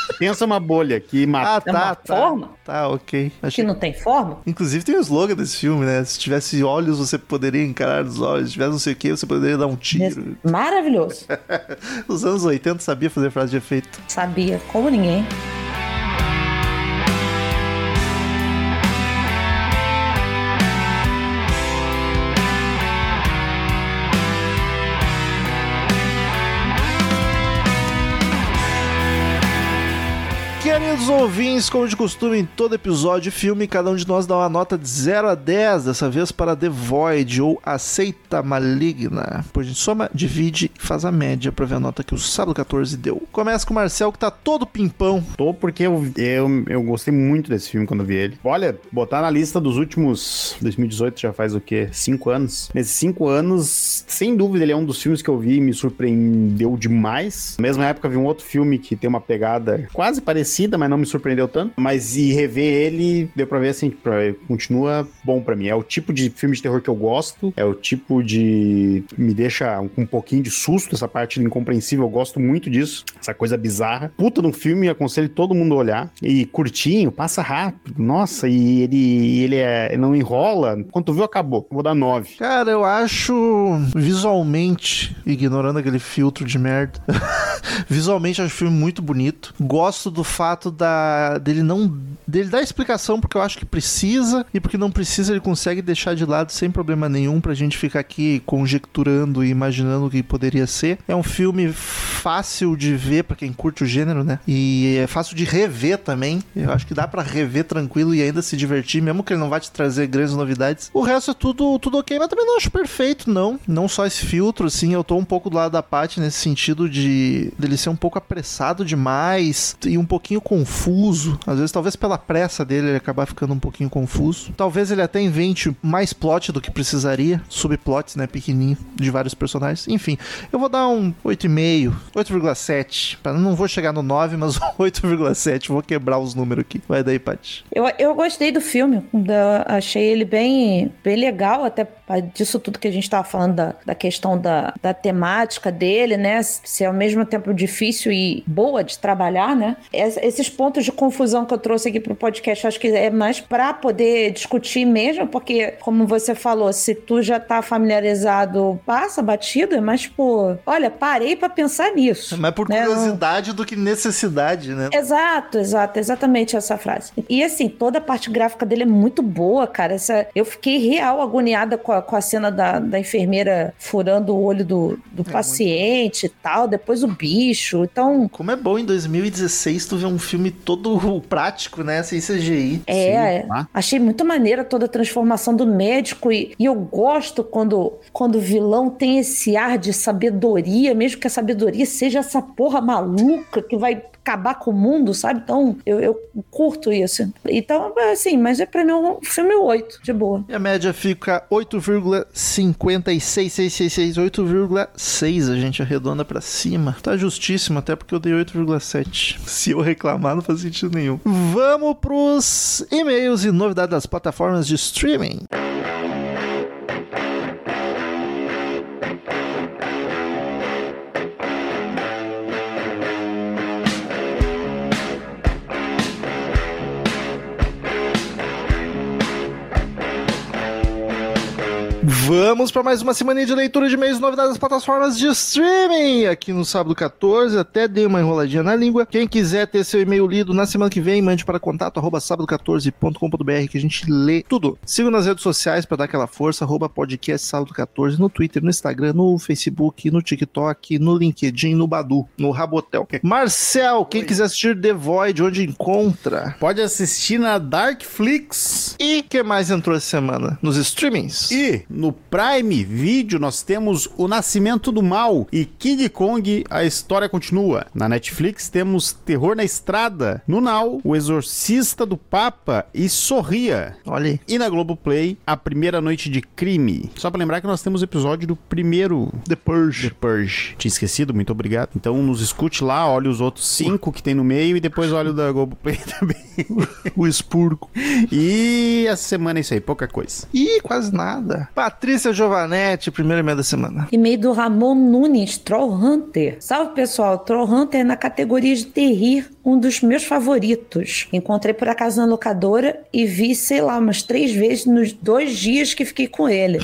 Que, pensa uma bolha que mata. Ah, É tá, uma tá. forma? Tá, ok. que Achei... não tem forma? Inclusive tem o slogan desse filme, né? Se tivesse olhos, você poderia encarar os olhos. Se tivesse não sei o que, você poderia dar um tiro. Maravilhoso. Nos anos 80 sabia fazer frase de efeito. Sabia, como ninguém. Ouvintes, como de costume em todo episódio de filme, cada um de nós dá uma nota de 0 a 10, dessa vez para The Void ou Aceita Maligna. Depois a gente soma, divide e faz a média para ver a nota que o Sábado 14 deu. Começa com o Marcel, que tá todo pimpão. Tô porque eu, eu, eu gostei muito desse filme quando vi ele. Olha, botar na lista dos últimos. 2018 já faz o quê? Cinco anos. Nesses cinco anos, sem dúvida, ele é um dos filmes que eu vi e me surpreendeu demais. Na mesma época, vi um outro filme que tem uma pegada quase parecida, mas não me surpreendeu tanto. Mas e rever ele, deu pra ver assim, pra, continua bom pra mim. É o tipo de filme de terror que eu gosto, é o tipo de. me deixa um, um pouquinho de susto, essa parte incompreensível, eu gosto muito disso, essa coisa bizarra. Puta no filme, aconselho todo mundo a olhar. E curtinho, passa rápido, nossa, e ele, ele é, não enrola. Quando tu viu, acabou. Vou dar nove. Cara, eu acho visualmente, ignorando aquele filtro de merda, visualmente acho o filme muito bonito. Gosto do fato da dele não dele dar explicação porque eu acho que precisa e porque não precisa ele consegue deixar de lado sem problema nenhum pra gente ficar aqui conjecturando e imaginando o que poderia ser. É um filme fácil de ver pra quem curte o gênero, né? E é fácil de rever também. Eu acho que dá pra rever tranquilo e ainda se divertir, mesmo que ele não vai te trazer grandes novidades. O resto é tudo, tudo ok, mas também não acho perfeito, não. Não só esse filtro, assim, eu tô um pouco do lado da Paty nesse sentido de dele ser um pouco apressado demais e um pouquinho confuso. Às vezes, talvez pela pressa dele, ele acabar ficando um pouquinho confuso. Talvez ele até invente mais plot do que precisaria, subplots, né, pequenininho, de vários personagens. Enfim, eu vou dar um 8,5, 8,7. Pra- Não vou chegar no 9, mas 8,7. Vou quebrar os números aqui. Vai daí, Paty. Eu, eu gostei do filme, da- achei ele bem, bem legal, até disso tudo que a gente tava falando, da, da questão da, da temática dele, né? Se é ao mesmo tempo difícil e boa de trabalhar, né? Es- esses pontos de confusão que eu trouxe aqui pro podcast, acho que é mais pra poder discutir mesmo, porque, como você falou, se tu já tá familiarizado, passa batido, mas, pô, olha, parei pra pensar nisso. Mas por né? Curiosidade do que necessidade, né? Exato, exato, exatamente essa frase. E assim, toda a parte gráfica dele é muito boa, cara. Essa, eu fiquei real agoniada com a, com a cena da, da enfermeira furando o olho do, do paciente e tal, depois o bicho. Então, Como é bom em 2016 tu ver um filme todo prático, né? Sem CGI. é, Sim, tá. achei muito maneira toda a transformação do médico e, e eu gosto quando, quando o vilão tem esse ar de sabedoria, mesmo que a sabedoria seja essa porra maluca que vai acabar com o mundo, sabe? Então, eu, eu curto isso. Então, assim, mas é pra mim um filme 8, de boa. E a média fica 8,56666, 8,6 a gente arredonda pra cima. Tá justíssimo, até porque eu dei 8,7. Se eu reclamar, não faz sentido nenhum. Vamos pros e-mails e novidades das plataformas de streaming. Vamos para mais uma semana de leitura de meios novidades das plataformas de streaming aqui no sábado 14. Até dei uma enroladinha na língua. Quem quiser ter seu e-mail lido na semana que vem, mande para contato arroba sábado14.com.br que a gente lê tudo. Siga nas redes sociais para dar aquela força, arroba podcast sábado 14 no Twitter, no Instagram, no Facebook, no TikTok, no LinkedIn, no Badu, no Rabotel. Marcel, quem quiser assistir The Void, onde encontra? Pode assistir na Darkflix. E que mais entrou essa semana? Nos streamings? E no Prime Video nós temos O Nascimento do Mal e King Kong, a história continua. Na Netflix temos Terror na Estrada. No Now, O Exorcista do Papa e Sorria. Olha aí. E na Globoplay, A Primeira Noite de Crime. Só pra lembrar que nós temos episódio do primeiro The Purge. The Purge. Tinha esquecido, muito obrigado. Então nos escute lá, olhe os outros cinco que tem no meio e depois olhe o da Globoplay também. o expurgo. E essa semana é isso aí, pouca coisa. Ih, quase nada. Patrícia Giovanetti, primeiro e-mail da semana. E-mail do Ramon Nunes, Troll Hunter. Salve pessoal, Troll Hunter é na categoria de terrir, um dos meus favoritos. Encontrei por acaso na locadora e vi, sei lá, umas três vezes nos dois dias que fiquei com ele.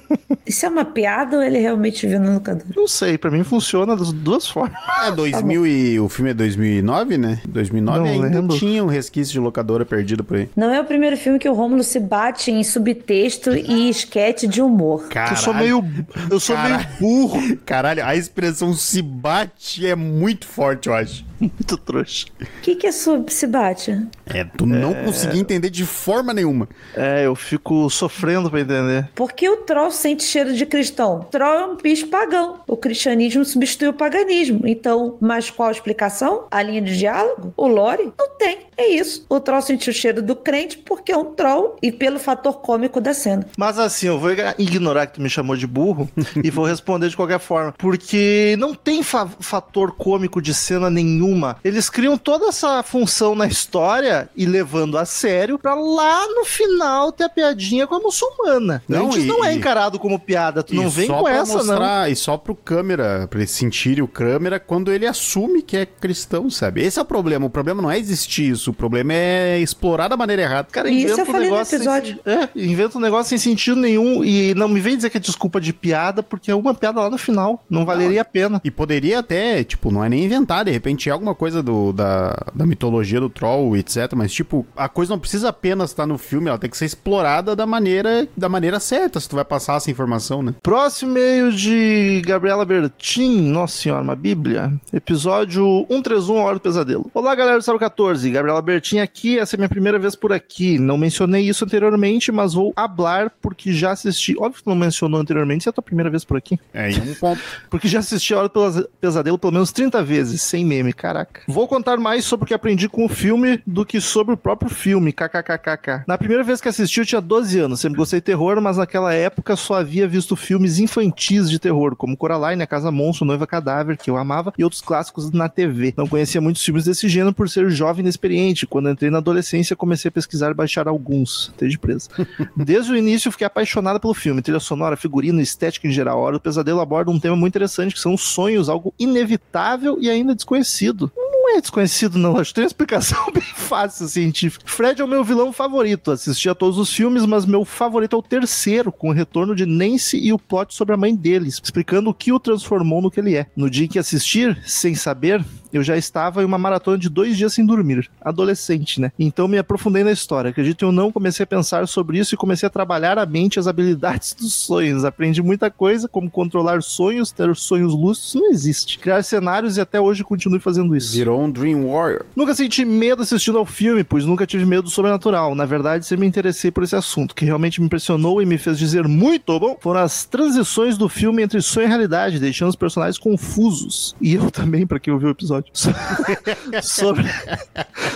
Isso é uma piada ou ele realmente viu na locadora? Não sei, pra mim funciona das duas formas. É 2000 e o filme é 2009, né? 2009 Não ainda lembro. tinha um resquício de locadora perdido por aí. Não é o primeiro filme que o Rômulo se bate em subtexto e esquete de humor. Eu sou meio. Eu sou Caralho. meio burro. Caralho, a expressão se bate é muito forte, eu acho. Muito trouxa. O que, que é sub se bate? É, tu não conseguia entender de forma nenhuma. É, eu fico sofrendo pra entender. Por que o troll sente cheiro de cristão? Troll é um bicho pagão. O cristianismo substituiu o paganismo. Então, mas qual a explicação? A linha de diálogo? O lore? Não tem. É isso. O troll sentiu o cheiro do crente porque é um troll e pelo fator cômico da cena. Mas assim, eu vou ignorar que tu me chamou de burro e vou responder de qualquer forma. Porque não tem fa- fator cômico de cena nenhuma. Eles criam toda essa função na história e levando a sério pra lá no final ter a piadinha com a muçulmana. Não, Antes e- não é encarado como piada. Tu não vem com essa, não. mostrar, E só pro câmera, pra eles sentirem o câmera quando ele assume que é cristão, sabe? Esse é o problema. O problema não é existir isso. O problema é explorar da maneira errada. Cara Isso inventa eu falei no negócio sem episódio. sen- É, inventa um negócio sem sentido nenhum e não me vem dizer que é desculpa de piada, porque é uma piada lá no final. Não valeria a pena. E poderia até, tipo, não é nem inventar, de repente é alguma coisa do, da, da mitologia do troll, etc. Mas, tipo, a coisa não precisa apenas estar no filme, ela tem que ser explorada da maneira, da maneira certa, se tu vai passar essa informação, né? Próximo e-mail de Gabriela Bertin, nossa senhora, uma bíblia. Episódio 131, Hora do Pesadelo. Olá, galera do Sábado 14. Gabriela Bertin aqui, essa é minha primeira vez por aqui. Não mencionei isso anteriormente, mas vou hablar porque já assisti. Óbvio que não mencionou anteriormente, se é a tua primeira vez por aqui. É, em um ponto. Porque já assisti a Hora do Pesa- Pesadelo pelo menos 30 vezes, sem meme, caraca. Vou contar mais sobre o que aprendi com o filme do que sobre o próprio filme, kkkk. Na primeira vez que assisti eu tinha 12 anos, sempre gostei de terror, mas naquela época só havia visto filmes infantis de terror, como Coraline, A Casa Monstro, Noiva Cadáver, que eu amava, e outros clássicos na TV. Não conhecia muitos filmes desse gênero por ser jovem e inexperiente. Quando entrei na adolescência, comecei a pesquisar e baixar alguns. Esteja presa. Desde o início, fiquei apaixonada pelo filme. Trilha sonora, figurino, estética em geral. A Hora do Pesadelo aborda um tema muito interessante, que são os sonhos, algo inevitável e ainda desconhecido. Não é desconhecido, não. Acho que tem uma explicação bem fácil, científica. Fred é o meu vilão favorito. Assisti a todos os filmes, mas meu favorito é o terceiro, com o retorno de Nancy e o plot sobre a mãe deles, explicando o que o transformou no que ele é. No dia em que assistir, sem saber, eu já estava em uma maratona de dois dias sem dormir. Adolescente, né? Então me aprofundei na história. Acredito ou não, comecei a pensar sobre isso e comecei a trabalhar a mente e as habilidades dos sonhos. Aprendi muita coisa, como controlar sonhos, ter sonhos lúcidos, não existe. Criar cenários e até hoje continuo fazendo isso. Virou um Dream Warrior. Nunca senti medo assistindo ao filme, pois nunca tive medo do sobrenatural. Na verdade, sempre me interessei por esse assunto. O que realmente me impressionou e me fez dizer muito bom foram as transições do filme entre sonho e realidade, deixando os personagens confusos. E eu também, pra quem ouviu o episódio. sobre,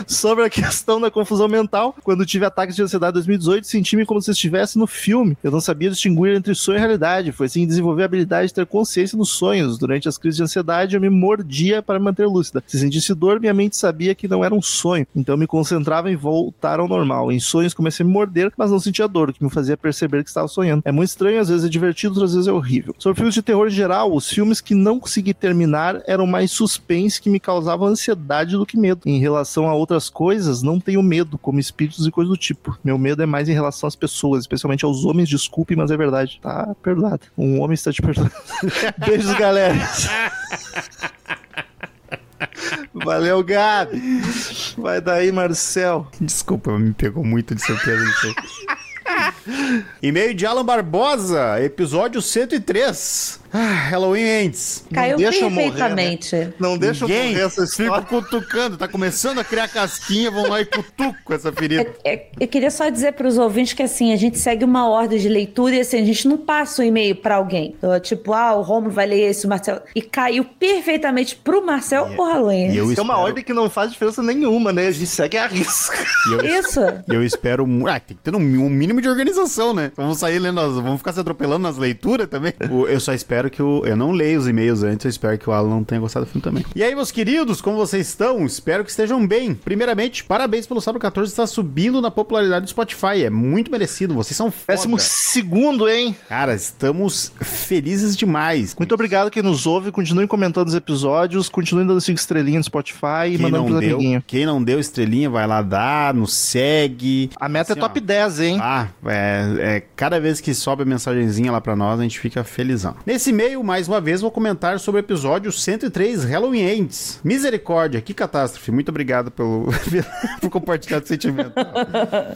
sobre a questão da confusão mental. Quando tive ataques de ansiedade em 2018, senti-me como se estivesse no filme. Eu não sabia distinguir entre sonho e realidade. Foi assim que desenvolvi a habilidade de ter consciência dos sonhos. Durante as crises de ansiedade, eu me mordia para me manter lúcida. Se sentisse dor, minha mente sabia que não era um sonho. Então me concentrava em voltar ao normal. Em sonhos comecei a me morder, mas não sentia dor, o que me fazia perceber que estava sonhando. É muito estranho, às vezes é divertido, outras vezes é horrível. Sobre filmes de terror em geral, os filmes que não consegui terminar eram mais suspense que me causava ansiedade do que medo. Em relação a outras coisas, não tenho medo, como espíritos e coisas do tipo. Meu medo é mais em relação às pessoas, especialmente aos homens. Desculpe, mas é verdade. Tá perdoado. Um homem está te perdoando. Beijos, galera. Valeu, Gabi. Vai daí, Marcel. Desculpa, me pegou muito de surpresa isso aí. E-mail de Alan Barbosa, episódio 103. Ah, Halloween Ends. Caiu deixa eu morrer, perfeitamente. Não deixa eu Ninguém morrer essa fica história. cutucando, tá começando a criar casquinha, vão lá e cutuco essa ferida. É, eu queria só dizer para os ouvintes que assim, a gente segue uma ordem de leitura e assim, a gente não passa o e-mail para alguém. Então, tipo, ah, o Romulo vai ler esse, o Marcel. E caiu perfeitamente pro Marcel E- o Halloween. e eu Isso é uma espero- ordem que não faz diferença nenhuma, né? A gente segue a risca. E eu, Isso. e eu espero. Ah, tem que ter um, um mínimo de organização, né? Vamos sair lendo, as- vamos ficar se atropelando nas leituras também. O- eu só espero que o. Eu não leio os e-mails antes, eu espero que o Alan não tenha gostado do filme também. E aí, meus queridos, como vocês estão? Espero que estejam bem. Primeiramente, parabéns pelo Sábado 14 estar subindo na popularidade do Spotify. É muito merecido, vocês são foda. Péssimo segundo, hein? Cara, estamos felizes demais. Muito obrigado quem nos ouve. Continuem comentando os episódios. Continuem dando cinco estrelinhas no Spotify e Quem mandando não, pros deu, amiguinhos. quem não deu estrelinha, vai lá dar, nos segue. A meta Assim, é top ó. 10, hein? Ah, é, é, cada vez que sobe a mensagenzinha lá pra nós, a gente fica felizão. Nesse e-mail, mais uma vez, vou comentar sobre o episódio 103 Halloween Ends. Misericórdia, que catástrofe. Muito obrigado pelo, por compartilhar o sentimento.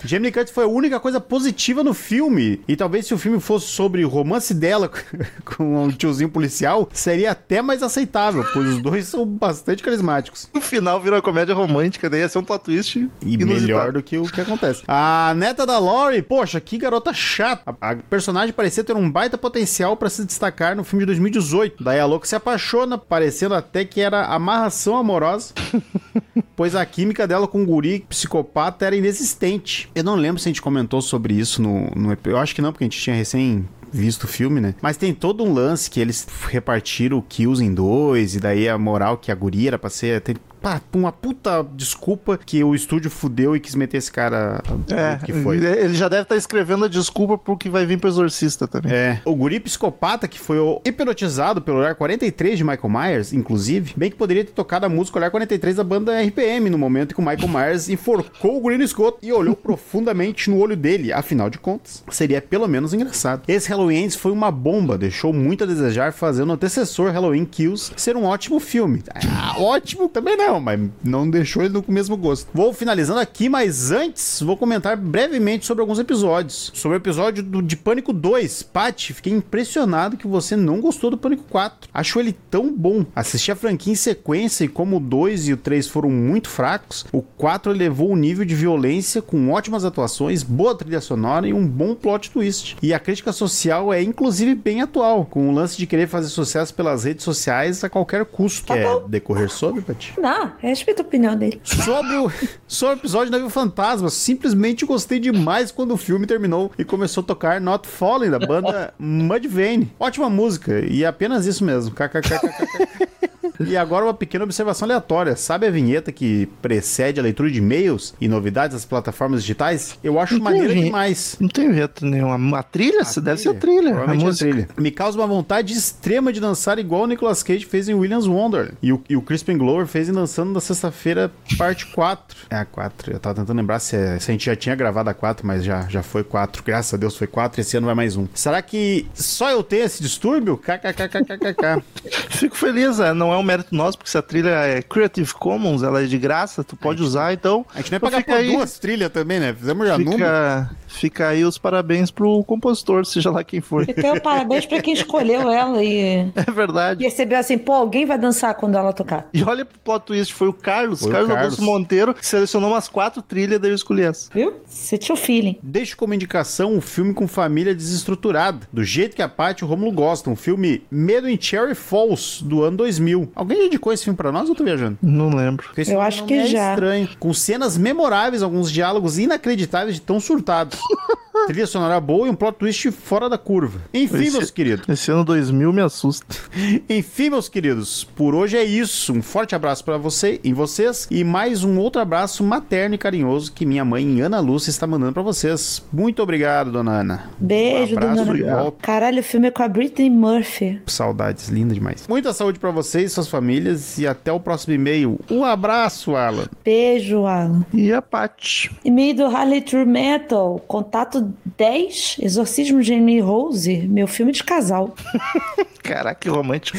Jamie Curtis foi a única coisa positiva no filme. E talvez se o filme fosse sobre o romance dela com um tiozinho policial, seria até mais aceitável, pois os dois são bastante carismáticos. No final vira uma comédia romântica, daí ia ser um plot twist E inusitado. melhor do que o que acontece. A neta da Lori, poxa, que garota chata. A, a personagem parecia ter um baita potencial pra se destacar no filme de 2018. Daí a louca se apaixona, parecendo até que era amarração amorosa. pois a química dela com o guri psicopata era inexistente. Eu não lembro se a gente comentou sobre isso no, no ep- Eu acho que não, porque a gente tinha recém visto o filme, né? Mas tem todo um lance que eles repartiram kills em dois, e daí a moral que a guria era pra ser. Tem, pá, uma puta desculpa que o estúdio fudeu e quis meter esse cara É, que foi. ele já deve estar escrevendo a desculpa pro que vai vir pro Exorcista também. É. O guri psicopata que foi hipnotizado pelo Olhar 43 de Michael Myers, inclusive, bem que poderia ter tocado a música Olhar 43 da banda RPM no momento em que o Michael Myers enforcou o guri no esgoto e olhou profundamente no olho dele. Afinal de contas, seria pelo menos engraçado. Esse Halloween foi uma bomba, deixou muito a desejar, fazendo o antecessor Halloween Kills ser um ótimo filme. Ah, ótimo também não, mas não deixou ele com o mesmo gosto. Vou finalizando aqui, mas antes vou comentar brevemente sobre alguns episódios. Sobre o episódio do, de Pânico 2. Paty, fiquei impressionado que você não gostou do Pânico 4. Acho ele tão bom. Assisti a franquia em sequência e como o 2 e o 3 foram muito fracos, o 4 elevou o nível de violência com ótimas atuações, boa trilha sonora e um bom plot twist. E a crítica social é inclusive bem atual, com o lance de querer fazer sucesso pelas redes sociais a qualquer custo. Tá Quer bom. decorrer sobre, Paty? Não, respeita a opinião dele. Sobre o, sobre o episódio Navio Fantasma, simplesmente gostei demais quando o filme terminou e começou a tocar Not Falling, da banda Mudvayne. Ótima música, e apenas isso mesmo. KKKKK. E agora uma pequena observação aleatória. Sabe a vinheta que precede a leitura de e-mails e novidades das plataformas digitais? Eu acho Não tem maneira vinheta. demais. Não tem jeito nenhum. A trilha? Você deve ser a trilha. A é a música. trilha. Me causa uma vontade extrema de dançar igual o Nicolas Cage fez em Williams Wonder. E o, e o Crispin Glover fez em Dançando na Sexta-feira, parte 4. É a 4. Eu tava tentando lembrar se, é- se a gente já tinha gravado a 4, mas já, já foi 4. Graças a Deus foi 4 esse ano vai mais um. Será que só eu tenho esse distúrbio? KKKKKK. Fico feliz, é, não é um mérito nosso, porque se a trilha é Creative Commons, ela é de graça, tu pode usar, então. A gente não é então pagar fica por aí, duas trilhas também, né? Fizemos já número. Fica, aí os parabéns pro compositor, seja lá quem for. Então, parabéns pra quem escolheu ela e É verdade. percebeu assim, pô, alguém vai dançar quando ela tocar. E olha pro plot twist, foi o Carlos, Foi o Carlos Carlos. Augusto Monteiro, que selecionou umas quatro trilhas, daí eu escolhi essa. Viu? Você tinha o feeling. Deixo como indicação um filme com família desestruturada, do jeito que a Paty e o Romulo gostam, um filme Medo em Cherry Falls, do ano 2000. Alguém já indicou esse filme pra nós ou eu tô viajando? Não lembro. Eu acho não que é já. estranho. Com cenas memoráveis, alguns diálogos inacreditáveis de tão surtados. Trilha sonora boa e um plot twist fora da curva. Enfim, Esse- meus queridos. Esse ano 2000 me assusta. Enfim, meus queridos, por hoje é isso. Um forte abraço pra você e vocês e mais um outro abraço materno e carinhoso que minha mãe Ana Lúcia está mandando pra vocês. Muito obrigado, dona Ana. Beijo, Um dona Ana. Caralho, o filme é com a Britney Murphy. Saudades, linda demais. Muita saúde pra vocês, suas famílias e até o próximo e-mail. Um abraço, Alan. Beijo, Alan. E a Paty. E-mail do Harley True Metal, contato 10, Exorcismo de Amy Rose, meu filme de casal. Caraca, que romântico.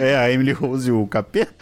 É, a Emily Rose, o capeta.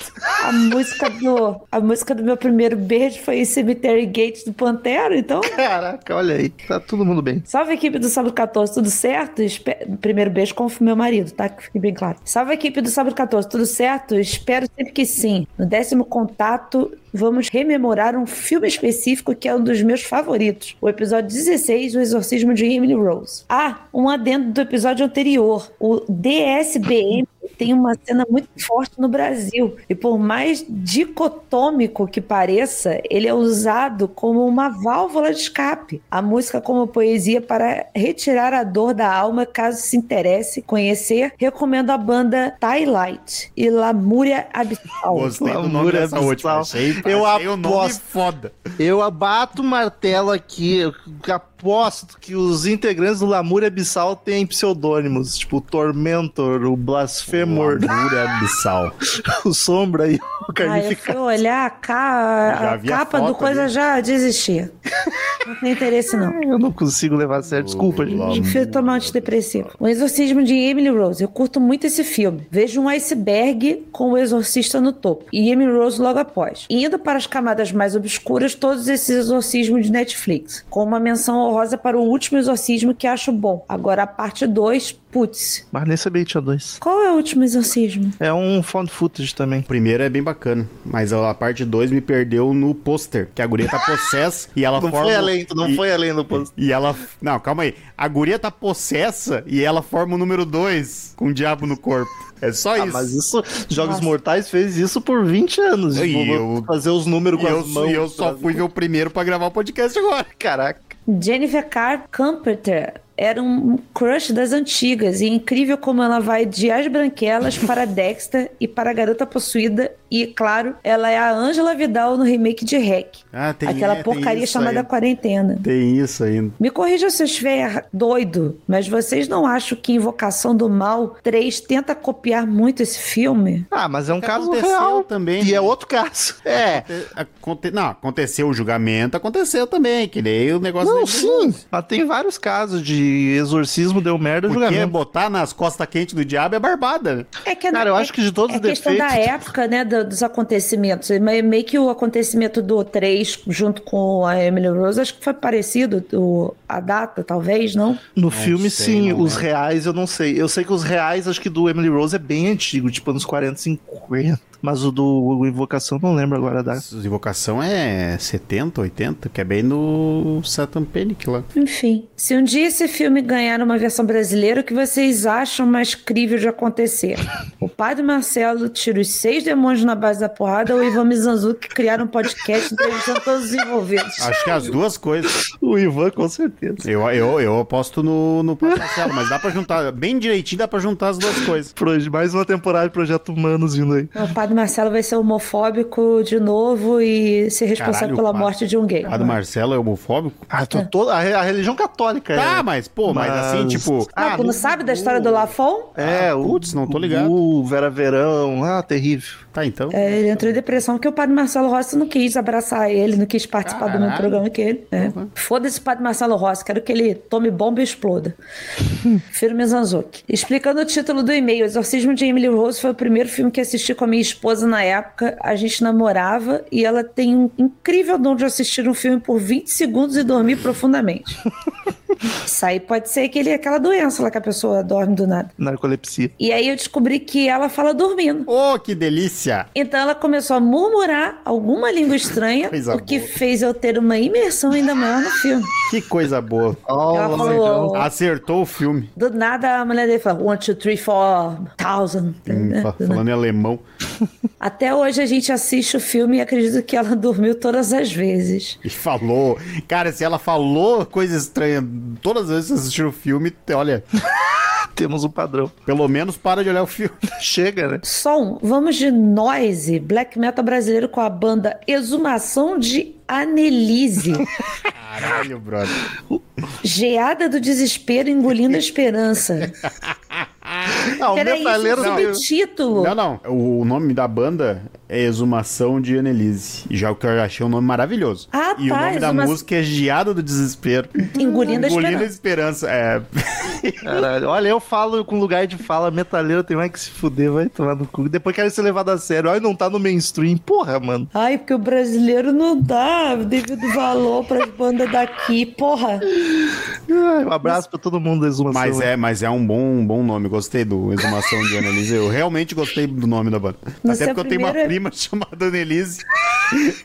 A música do, a música do meu primeiro beijo foi em Cemetery Gate do Pantera, então... Caraca, olha aí. Tá todo mundo bem. Salve equipe do Sábado 14, tudo certo? Espe- Primeiro beijo com o meu marido, tá? Que fique bem claro. Salve equipe do Sábado 14, tudo certo? Espero sempre que sim. No décimo contato, vamos rememorar um filme específico que é um dos meus favoritos. O episódio 16, O Exorcismo de Emily Rose. Ah, um adendo do episódio anterior. O DSBM tem uma cena muito forte no Brasil. E por mais dicotômico que pareça, ele é usado como uma válvula de escape. A música como poesia para retirar a dor da alma, caso se interesse conhecer, recomendo a banda Twilight e Lamúria Abissal. Gostei do nome Lamúria dessa Abissal. última. Achei, Eu achei o nome aposto. foda. Eu abato o martelo aqui. Eu aposto que os integrantes do Lamúria Abissal têm pseudônimos. Tipo, o Tormentor, o Blasphemor, Lamúria Abissal. o Sombra e o Ah, eu Carnificado. fui olhar a, ca- a capa do coisa ali. já desisti. Não tem interesse, não. Eu não consigo levar a sério. Desculpa, gente. Lamúria. Prefiro tomar um antidepressivo. O Exorcismo de Emily Rose. Eu curto muito esse filme. Vejo um iceberg com o exorcista no topo e Emily Rose logo após. Indo para as camadas mais obscuras, todos esses exorcismos de Netflix. Com uma menção honrosa para o último exorcismo que acho bom. Agora a parte 2, putz. Mas nem sabia que tinha dois. Qual é o último exorcismo? É um found footage também. O primeiro é bem bacana, mas a parte 2 me perdeu no pôster, que a guria tá possessa e ela Não forma... foi além, tu não e, foi além do posto. E ela... Não, calma aí. A guria tá possessa e ela forma o número 2 com o diabo no corpo. É só Ah, isso. mas isso, Jogos Nossa. Mortais fez isso por 20 anos. E Tipo, eu- fazer os números com eu, as mãos. e eu só fui ver o primeiro pra gravar o podcast agora. Caraca. Jennifer Carr Camperter era um crush das antigas e é incrível como ela vai de As Branquelas para Dexter e para a Garota Possuída e, claro, ela é a Angela Vidal no remake de Hack. Ah, tem Aquela é, tem porcaria isso chamada ainda. Quarentena. Tem isso ainda. Me corrija se eu estiver doido, mas vocês não acham que Invocação do Mal 3 tenta copiar muito esse filme? Ah, mas é um caso Aconteceu real. também. E é outro caso. É. Aconte... Não, aconteceu o julgamento, aconteceu também, que nem o negócio... Não, sim. Mas tem vários casos de exorcismo deu merda Porque julgamento. botar nas costas quentes do diabo é barbada. né? É que Cara, eu é- acho que de todos é os questão da defeitos- época, né, do- dos acontecimentos. Me- Meio que o acontecimento do 3 junto com a Emily Rose, acho que foi parecido o- a data, talvez, não? No filme, sei, sim. não os reais eu não sei. Eu sei que os reais, acho que do Emily Rose é bem antigo, tipo anos 40, 50. Mas o do Invocação não lembro agora da. Invocação é 70, 80, que é bem no Satan Panic lá. Enfim, se um dia esse filme ganhar uma versão brasileira, o que vocês acham mais crível de acontecer? O do Marcelo tira os seis demônios na base da porrada ou o Ivan Mizanzuki criar um podcast entrevistando todos os envolvidos? Acho que as duas coisas. O Ivan, com certeza. Eu, eu, eu aposto no, no Pai Marcelo, mas dá pra juntar, bem direitinho, dá pra juntar as duas coisas. Mais uma temporada de Projeto Humanos vindo aí. O padre Marcelo vai ser homofóbico de novo e ser responsável Caralho, pela morte de um gay. O Padre Marcelo é homofóbico? Ah, tô todo, a, re- a religião católica. Tá, é. mas, pô, mas, assim, tipo. Não, Ah, tu não sabe da história do Lafon? É, o. Putz, não tô ligado. O Vera Verão. Ah, terrível. Tá, então. É, ele entrou em depressão porque o padre Marcelo Rossi não quis abraçar ele, não quis participar do mesmo Caralho. programa que ele. É. Foda-se o padre Marcelo Rossi, quero que ele tome bomba e exploda. Filme Mizanzuki. Explicando o título do e-mail, Exorcismo de Emily Rose foi o primeiro filme que assisti com a minha esposa na época. A gente namorava e ela tem um incrível dom de assistir um filme por 20 segundos e dormir profundamente. Isso aí pode ser aquele, aquela doença lá que a pessoa dorme do nada. Narcolepsia. E aí eu descobri que ela fala dormindo. Ô, que delícia! Então ela começou a murmurar alguma língua estranha, Coisa o que boa. fez eu ter uma imersão ainda maior no filme. Que coisa boa. Ela Oh, falou, Acertou o filme. do nada a mulher dele falou, one, two, three, four, thousand. Hum, né? fa- falando em alemão. Até hoje a gente assiste o filme e acredito que ela dormiu todas as vezes. E falou. Cara, se ela falou coisa estranha todas as vezes que você assistiu o filme, olha, Temos um padrão. pelo menos para de olhar o filme. Chega, né? Som, vamos de noise, black metal brasileiro com a banda Exumação de Anelise. Caralho, brother. Geada do desespero engolindo a esperança. Ah, o Era isso, metaleiro o não. subtítulo. Não, não. O nome da banda é Exumação de Annelise. Já o que eu achei um nome maravilhoso. Ah, e o tá, nome da Exuma- música é Geada do Desespero. Engolindo a Engolindo a esperança. esperança. É. Caralho, olha, eu falo com lugar de fala, metaleiro tem mais que se fuder, vai tomar no cu. Depois quero ser levado a sério. Ai, não tá no mainstream. Porra, mano. Ai, porque o brasileiro não dá devido valor para as bandas daqui, porra. Ai, um abraço pra todo mundo da exumação. Mas é, mas é um bom, um bom nome. Gostei do Exumação de Annelise. Eu realmente gostei do nome da banda. Você Até porque eu tenho uma prima chamada Annelise.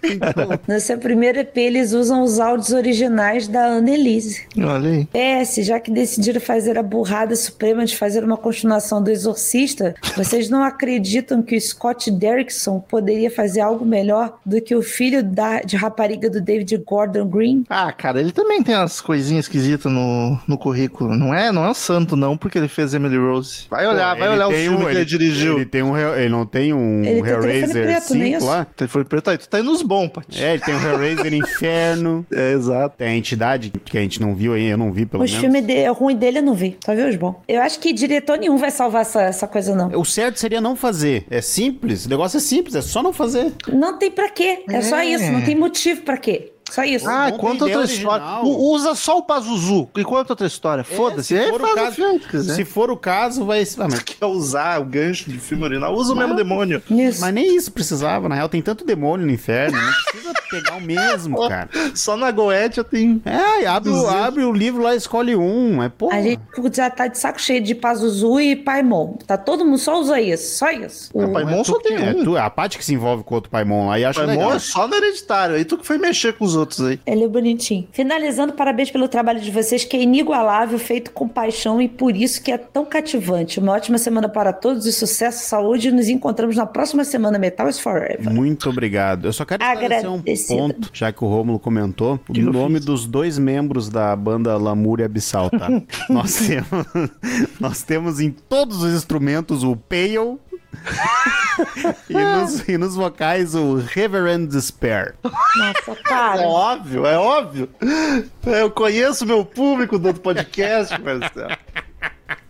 Então, Nesse primeiro EP, eles usam os áudios originais da Annelise. Olha aí. PS, já que decidiram fazer a burrada suprema de fazer uma continuação do Exorcista, vocês não acreditam que o Scott Derrickson poderia fazer algo melhor do que o filho da, de rapariga do David Gordon Green? Ah, cara, ele também tem umas coisinhas esquisitas no, no currículo. Não é, não é um santo, não, porque ele fez Emily Rose. Vai olhar, vai ele olhar o tem filme um- que ele dirigiu. Ele, tem um, ele não tem um Ele tem telefone Hellraiser preto, não é 5 isso? lá? Ele foi preto aí, tu tá indo nos bons, Paty. É, ele tem o Hellraiser Inferno. É, exato. Tem a entidade que a gente não viu aí, eu não vi pelo Os menos. filmes de, ruim dele eu não vi, só vi os bons. Eu acho que diretor nenhum vai salvar essa, essa coisa, não. O certo seria não fazer. É simples, o negócio é simples, é só não fazer. Não tem pra quê, é, só É. isso, não tem motivo pra quê. Só isso. Ah, conta outra história. U- usa só o Pazuzu e conta outra história. Foda-se. É, se for o faz o caso- filme, se for o caso, vai. Ah, mas, Quer usar o gancho de filme original? Usa o mesmo demônio. Isso. mas nem isso precisava, na real, tem tanto demônio no inferno, não precisa pegar o mesmo, cara. Só na Goetia tem. É, abre, o- abre o livro lá, escolhe um. É porra. A gente já tá de saco cheio de Pazuzu e Paimon. Tá todo mundo só usa isso, só isso. Ah, Paimon Tu só tem é, um. tu- a parte que se envolve com outro Paimon lá e acha Paimon legal. é só no hereditário. Aí tu que foi mexer com os outros aí. Ele é bonitinho. Finalizando, parabéns pelo trabalho de vocês, que é inigualável, feito com paixão e por isso que é tão cativante. Uma ótima semana para todos e sucesso, saúde. E nos encontramos na próxima semana. Metal is Forever. Muito obrigado. Eu só quero esclarecer um ponto, já que o Rômulo comentou, o nome dos dois membros da banda Lamúria Abissal, tá? nós, temos, nós temos em todos os instrumentos o Pale e, nos, e nos vocais o Reverend Despair. Nossa, É cara. óbvio, é óbvio. Eu conheço meu público do podcast, Marcelo.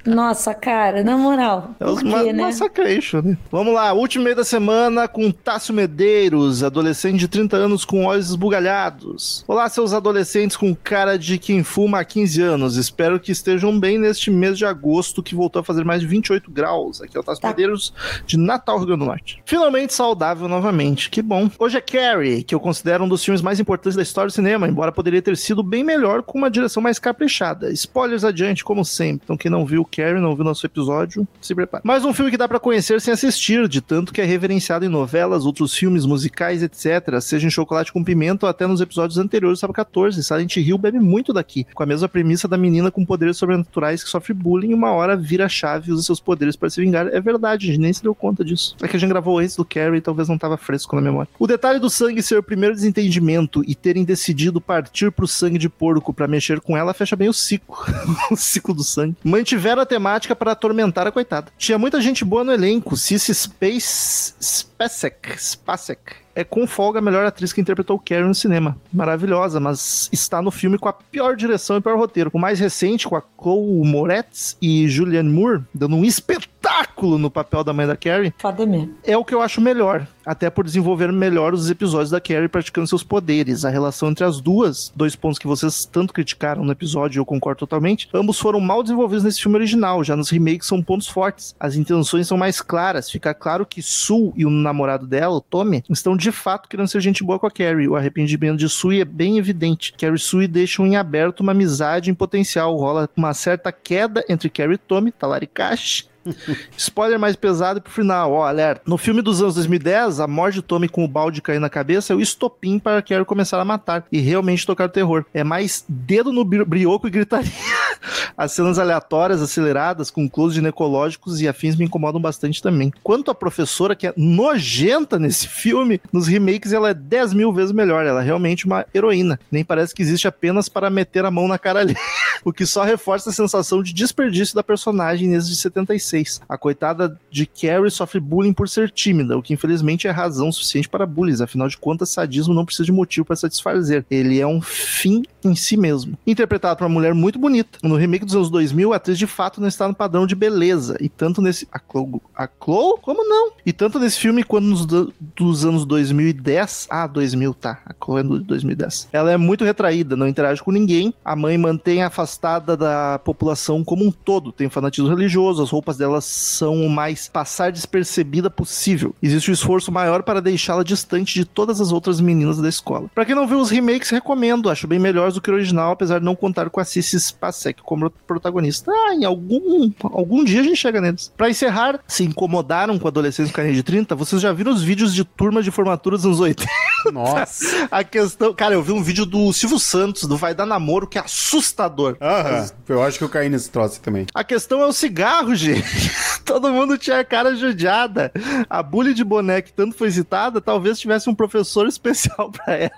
Nossa, cara, na moral. É os ma né? Massacration, né? Vamos lá, último meio da semana com Tássio Medeiros, adolescente de 30 anos com olhos esbugalhados. Olá, seus adolescentes com cara de quem fuma há 15 anos. Espero que estejam bem neste mês de agosto, que voltou a fazer mais de 28 graus. Aqui é o Tássio Tá. Medeiros de Natal, Rio Grande do Norte. Finalmente saudável novamente, que bom. Hoje é Carrie, que eu considero um dos filmes mais importantes da história do cinema, embora poderia ter sido bem melhor com uma direção mais caprichada. Spoilers adiante, como sempre. Então quem não viu Carrie, não viu nosso episódio, se prepare. Mais um filme que dá pra conhecer sem assistir, de tanto que é reverenciado em novelas, outros filmes, musicais, etc. Seja em Chocolate com Pimenta ou até nos episódios anteriores Sábado 14. Silent Hill bebe muito daqui, com a mesma premissa da menina com poderes sobrenaturais que sofre bullying e uma hora vira a chave e usa seus poderes para se vingar. É verdade, a gente nem se deu conta disso. É que a gente gravou esse do Carrie e talvez não tava fresco na memória. O detalhe do sangue ser o primeiro desentendimento e terem decidido partir pro sangue de porco para mexer com ela fecha bem o ciclo. o ciclo do sangue. Mantiveram a temática para atormentar a coitada. Tinha muita gente boa no elenco. Cici Space Spacek, Spacek é com folga a melhor atriz que interpretou Carrie no cinema. Maravilhosa, mas está no filme com a pior direção e pior roteiro. O mais recente, com a Chloe Moretz e Julianne Moore, dando um espetáculo no papel da mãe da Carrie, Foda mesmo. é o que eu acho melhor. Até por desenvolver melhor os episódios da Carrie praticando seus poderes. A relação entre as duas, dois pontos que vocês tanto criticaram no episódio eu concordo totalmente, ambos foram mal desenvolvidos nesse filme original. Já nos remakes são pontos fortes. As intenções são mais claras. Fica claro que Sue e o namorado dela, o Tommy, estão de fato querendo ser gente boa com a Carrie. O arrependimento de Sue é bem evidente. Carrie e Sue deixam em aberto uma amizade em potencial. Rola uma certa queda entre Carrie e Tommy, talaricast, Spoiler mais pesado pro final, ó, alerta. No filme dos anos 2010, a morte de Tommy com o balde caindo na cabeça é o estopim para Carrie começar a matar e realmente tocar o terror. É mais dedo no brioco e gritaria. As cenas aleatórias, aceleradas, com close ginecológicos e afins me incomodam bastante também. Quanto à professora, que é nojenta nesse filme, nos remakes ela é 10 mil vezes melhor. Ela é realmente uma heroína. Nem parece que existe apenas para meter a mão na cara ali. o que só reforça a sensação de desperdício da personagem desde 76. A coitada de Carrie sofre bullying por ser tímida, o que infelizmente é razão suficiente para bullies. Afinal de contas, sadismo não precisa de motivo para satisfazer. Ele é um fim em si mesmo. Interpretado por uma mulher muito bonita. No remake dos anos 2000, a atriz de fato não está no padrão de beleza. E tanto nesse. A Chloe? A Chloe? Como não? E tanto nesse filme quanto nos do... dos anos 2010. Ah, 2000, tá. A Chloe é de 2010. Ela é muito retraída, não interage com ninguém. A mãe mantém afastada da população como um todo. Tem fanatismo religioso, as roupas delas são o mais passar despercebida possível. Existe um esforço maior para deixá-la distante de todas as outras meninas da escola. Para quem não viu os remakes, recomendo. Acho bem melhores do que o original, apesar de não contar com a Cici Spacek como protagonista. Ah, em algum, algum dia a gente chega neles. Para encerrar, se incomodaram com adolescentes com carrinho de 30, vocês já viram os vídeos de turma de formatura dos anos 80? Nossa. a questão. Cara, eu vi um vídeo do Silvio Santos, do Vai Dar Namoro, que é assustador. Aham. Eu acho que eu caí nesse troço também. A questão é o cigarro, gente. Todo mundo tinha a cara judiada. A bully de boné que tanto foi citada, talvez tivesse um professor especial para ela.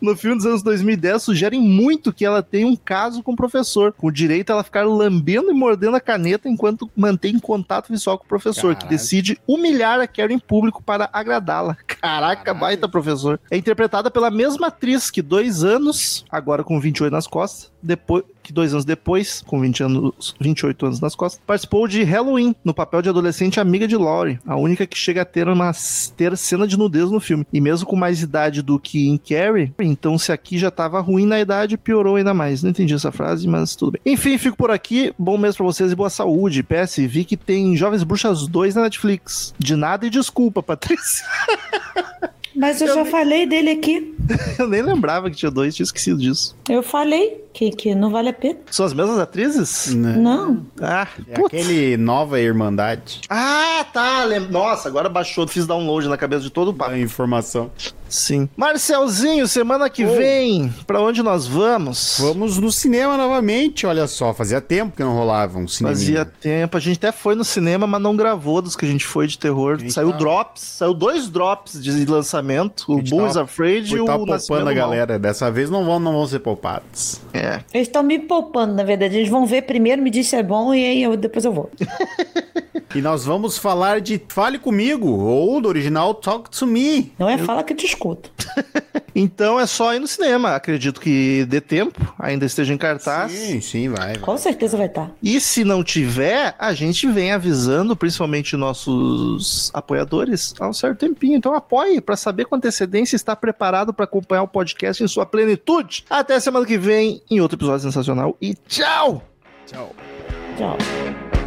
No filme dos anos 2010, sugerem muito que ela tenha um caso com o professor, com direito a ela ficar lambendo e mordendo a caneta enquanto mantém contato visual com o professor, Caraca. que decide humilhar a Carrie em público para agradá-la. Caraca, Caraca, baita professor. É interpretada pela mesma atriz que dois anos, agora com 28 nas costas, depois que dois anos depois, com 20 anos, 28 anos nas costas, participou de Halloween, no papel de adolescente amiga de Laurie, a única que chega a ter uma ter cena de nudez no filme. E mesmo com mais idade do que em Carrie, então se aqui já tava ruim na idade, piorou ainda mais. Não entendi essa frase, mas tudo bem. Enfim, fico por aqui. Bom mês pra vocês e boa saúde. PS, vi que tem Jovens Bruxas 2 na Netflix. De nada e desculpa, Patrícia. Mas eu, eu já nem... falei dele aqui. eu nem lembrava que tinha dois, tinha esquecido disso. Eu falei que, que não vale a pena. São as mesmas atrizes? Não. não. Ah, é aquele Nova Irmandade. Ah, tá. Nossa, agora baixou, fiz download na cabeça de todo o papo. A informação. Sim. Marcelzinho, semana que oh. vem, para onde nós vamos? Vamos no cinema novamente, olha só. Fazia tempo que não rolava um cinema. Fazia tempo. A gente até foi no cinema, mas não gravou dos que a gente foi de terror. Saiu drops, saiu dois drops de lançamento. O Bulls tá... Afraid e o tá poupando a galera. Dessa vez não vão, não vão ser poupados. É. Eles estão me poupando, na verdade. Eles vão ver primeiro, me diz se é bom e aí eu, depois eu vou. e nós vamos falar de Fale Comigo, ou do original Talk to Me. Não é eu... Fala que eu te escuto. então é só ir no cinema. Acredito que dê tempo, ainda esteja em cartaz. Sim, sim, vai. vai. Com certeza vai estar. Tá. E se não tiver, a gente vem avisando, principalmente nossos apoiadores, há um certo tempinho. Então apoie para saber com antecedência está preparado para acompanhar o podcast em sua plenitude. Até semana que vem em outro episódio sensacional e tchau! Tchau. Tchau.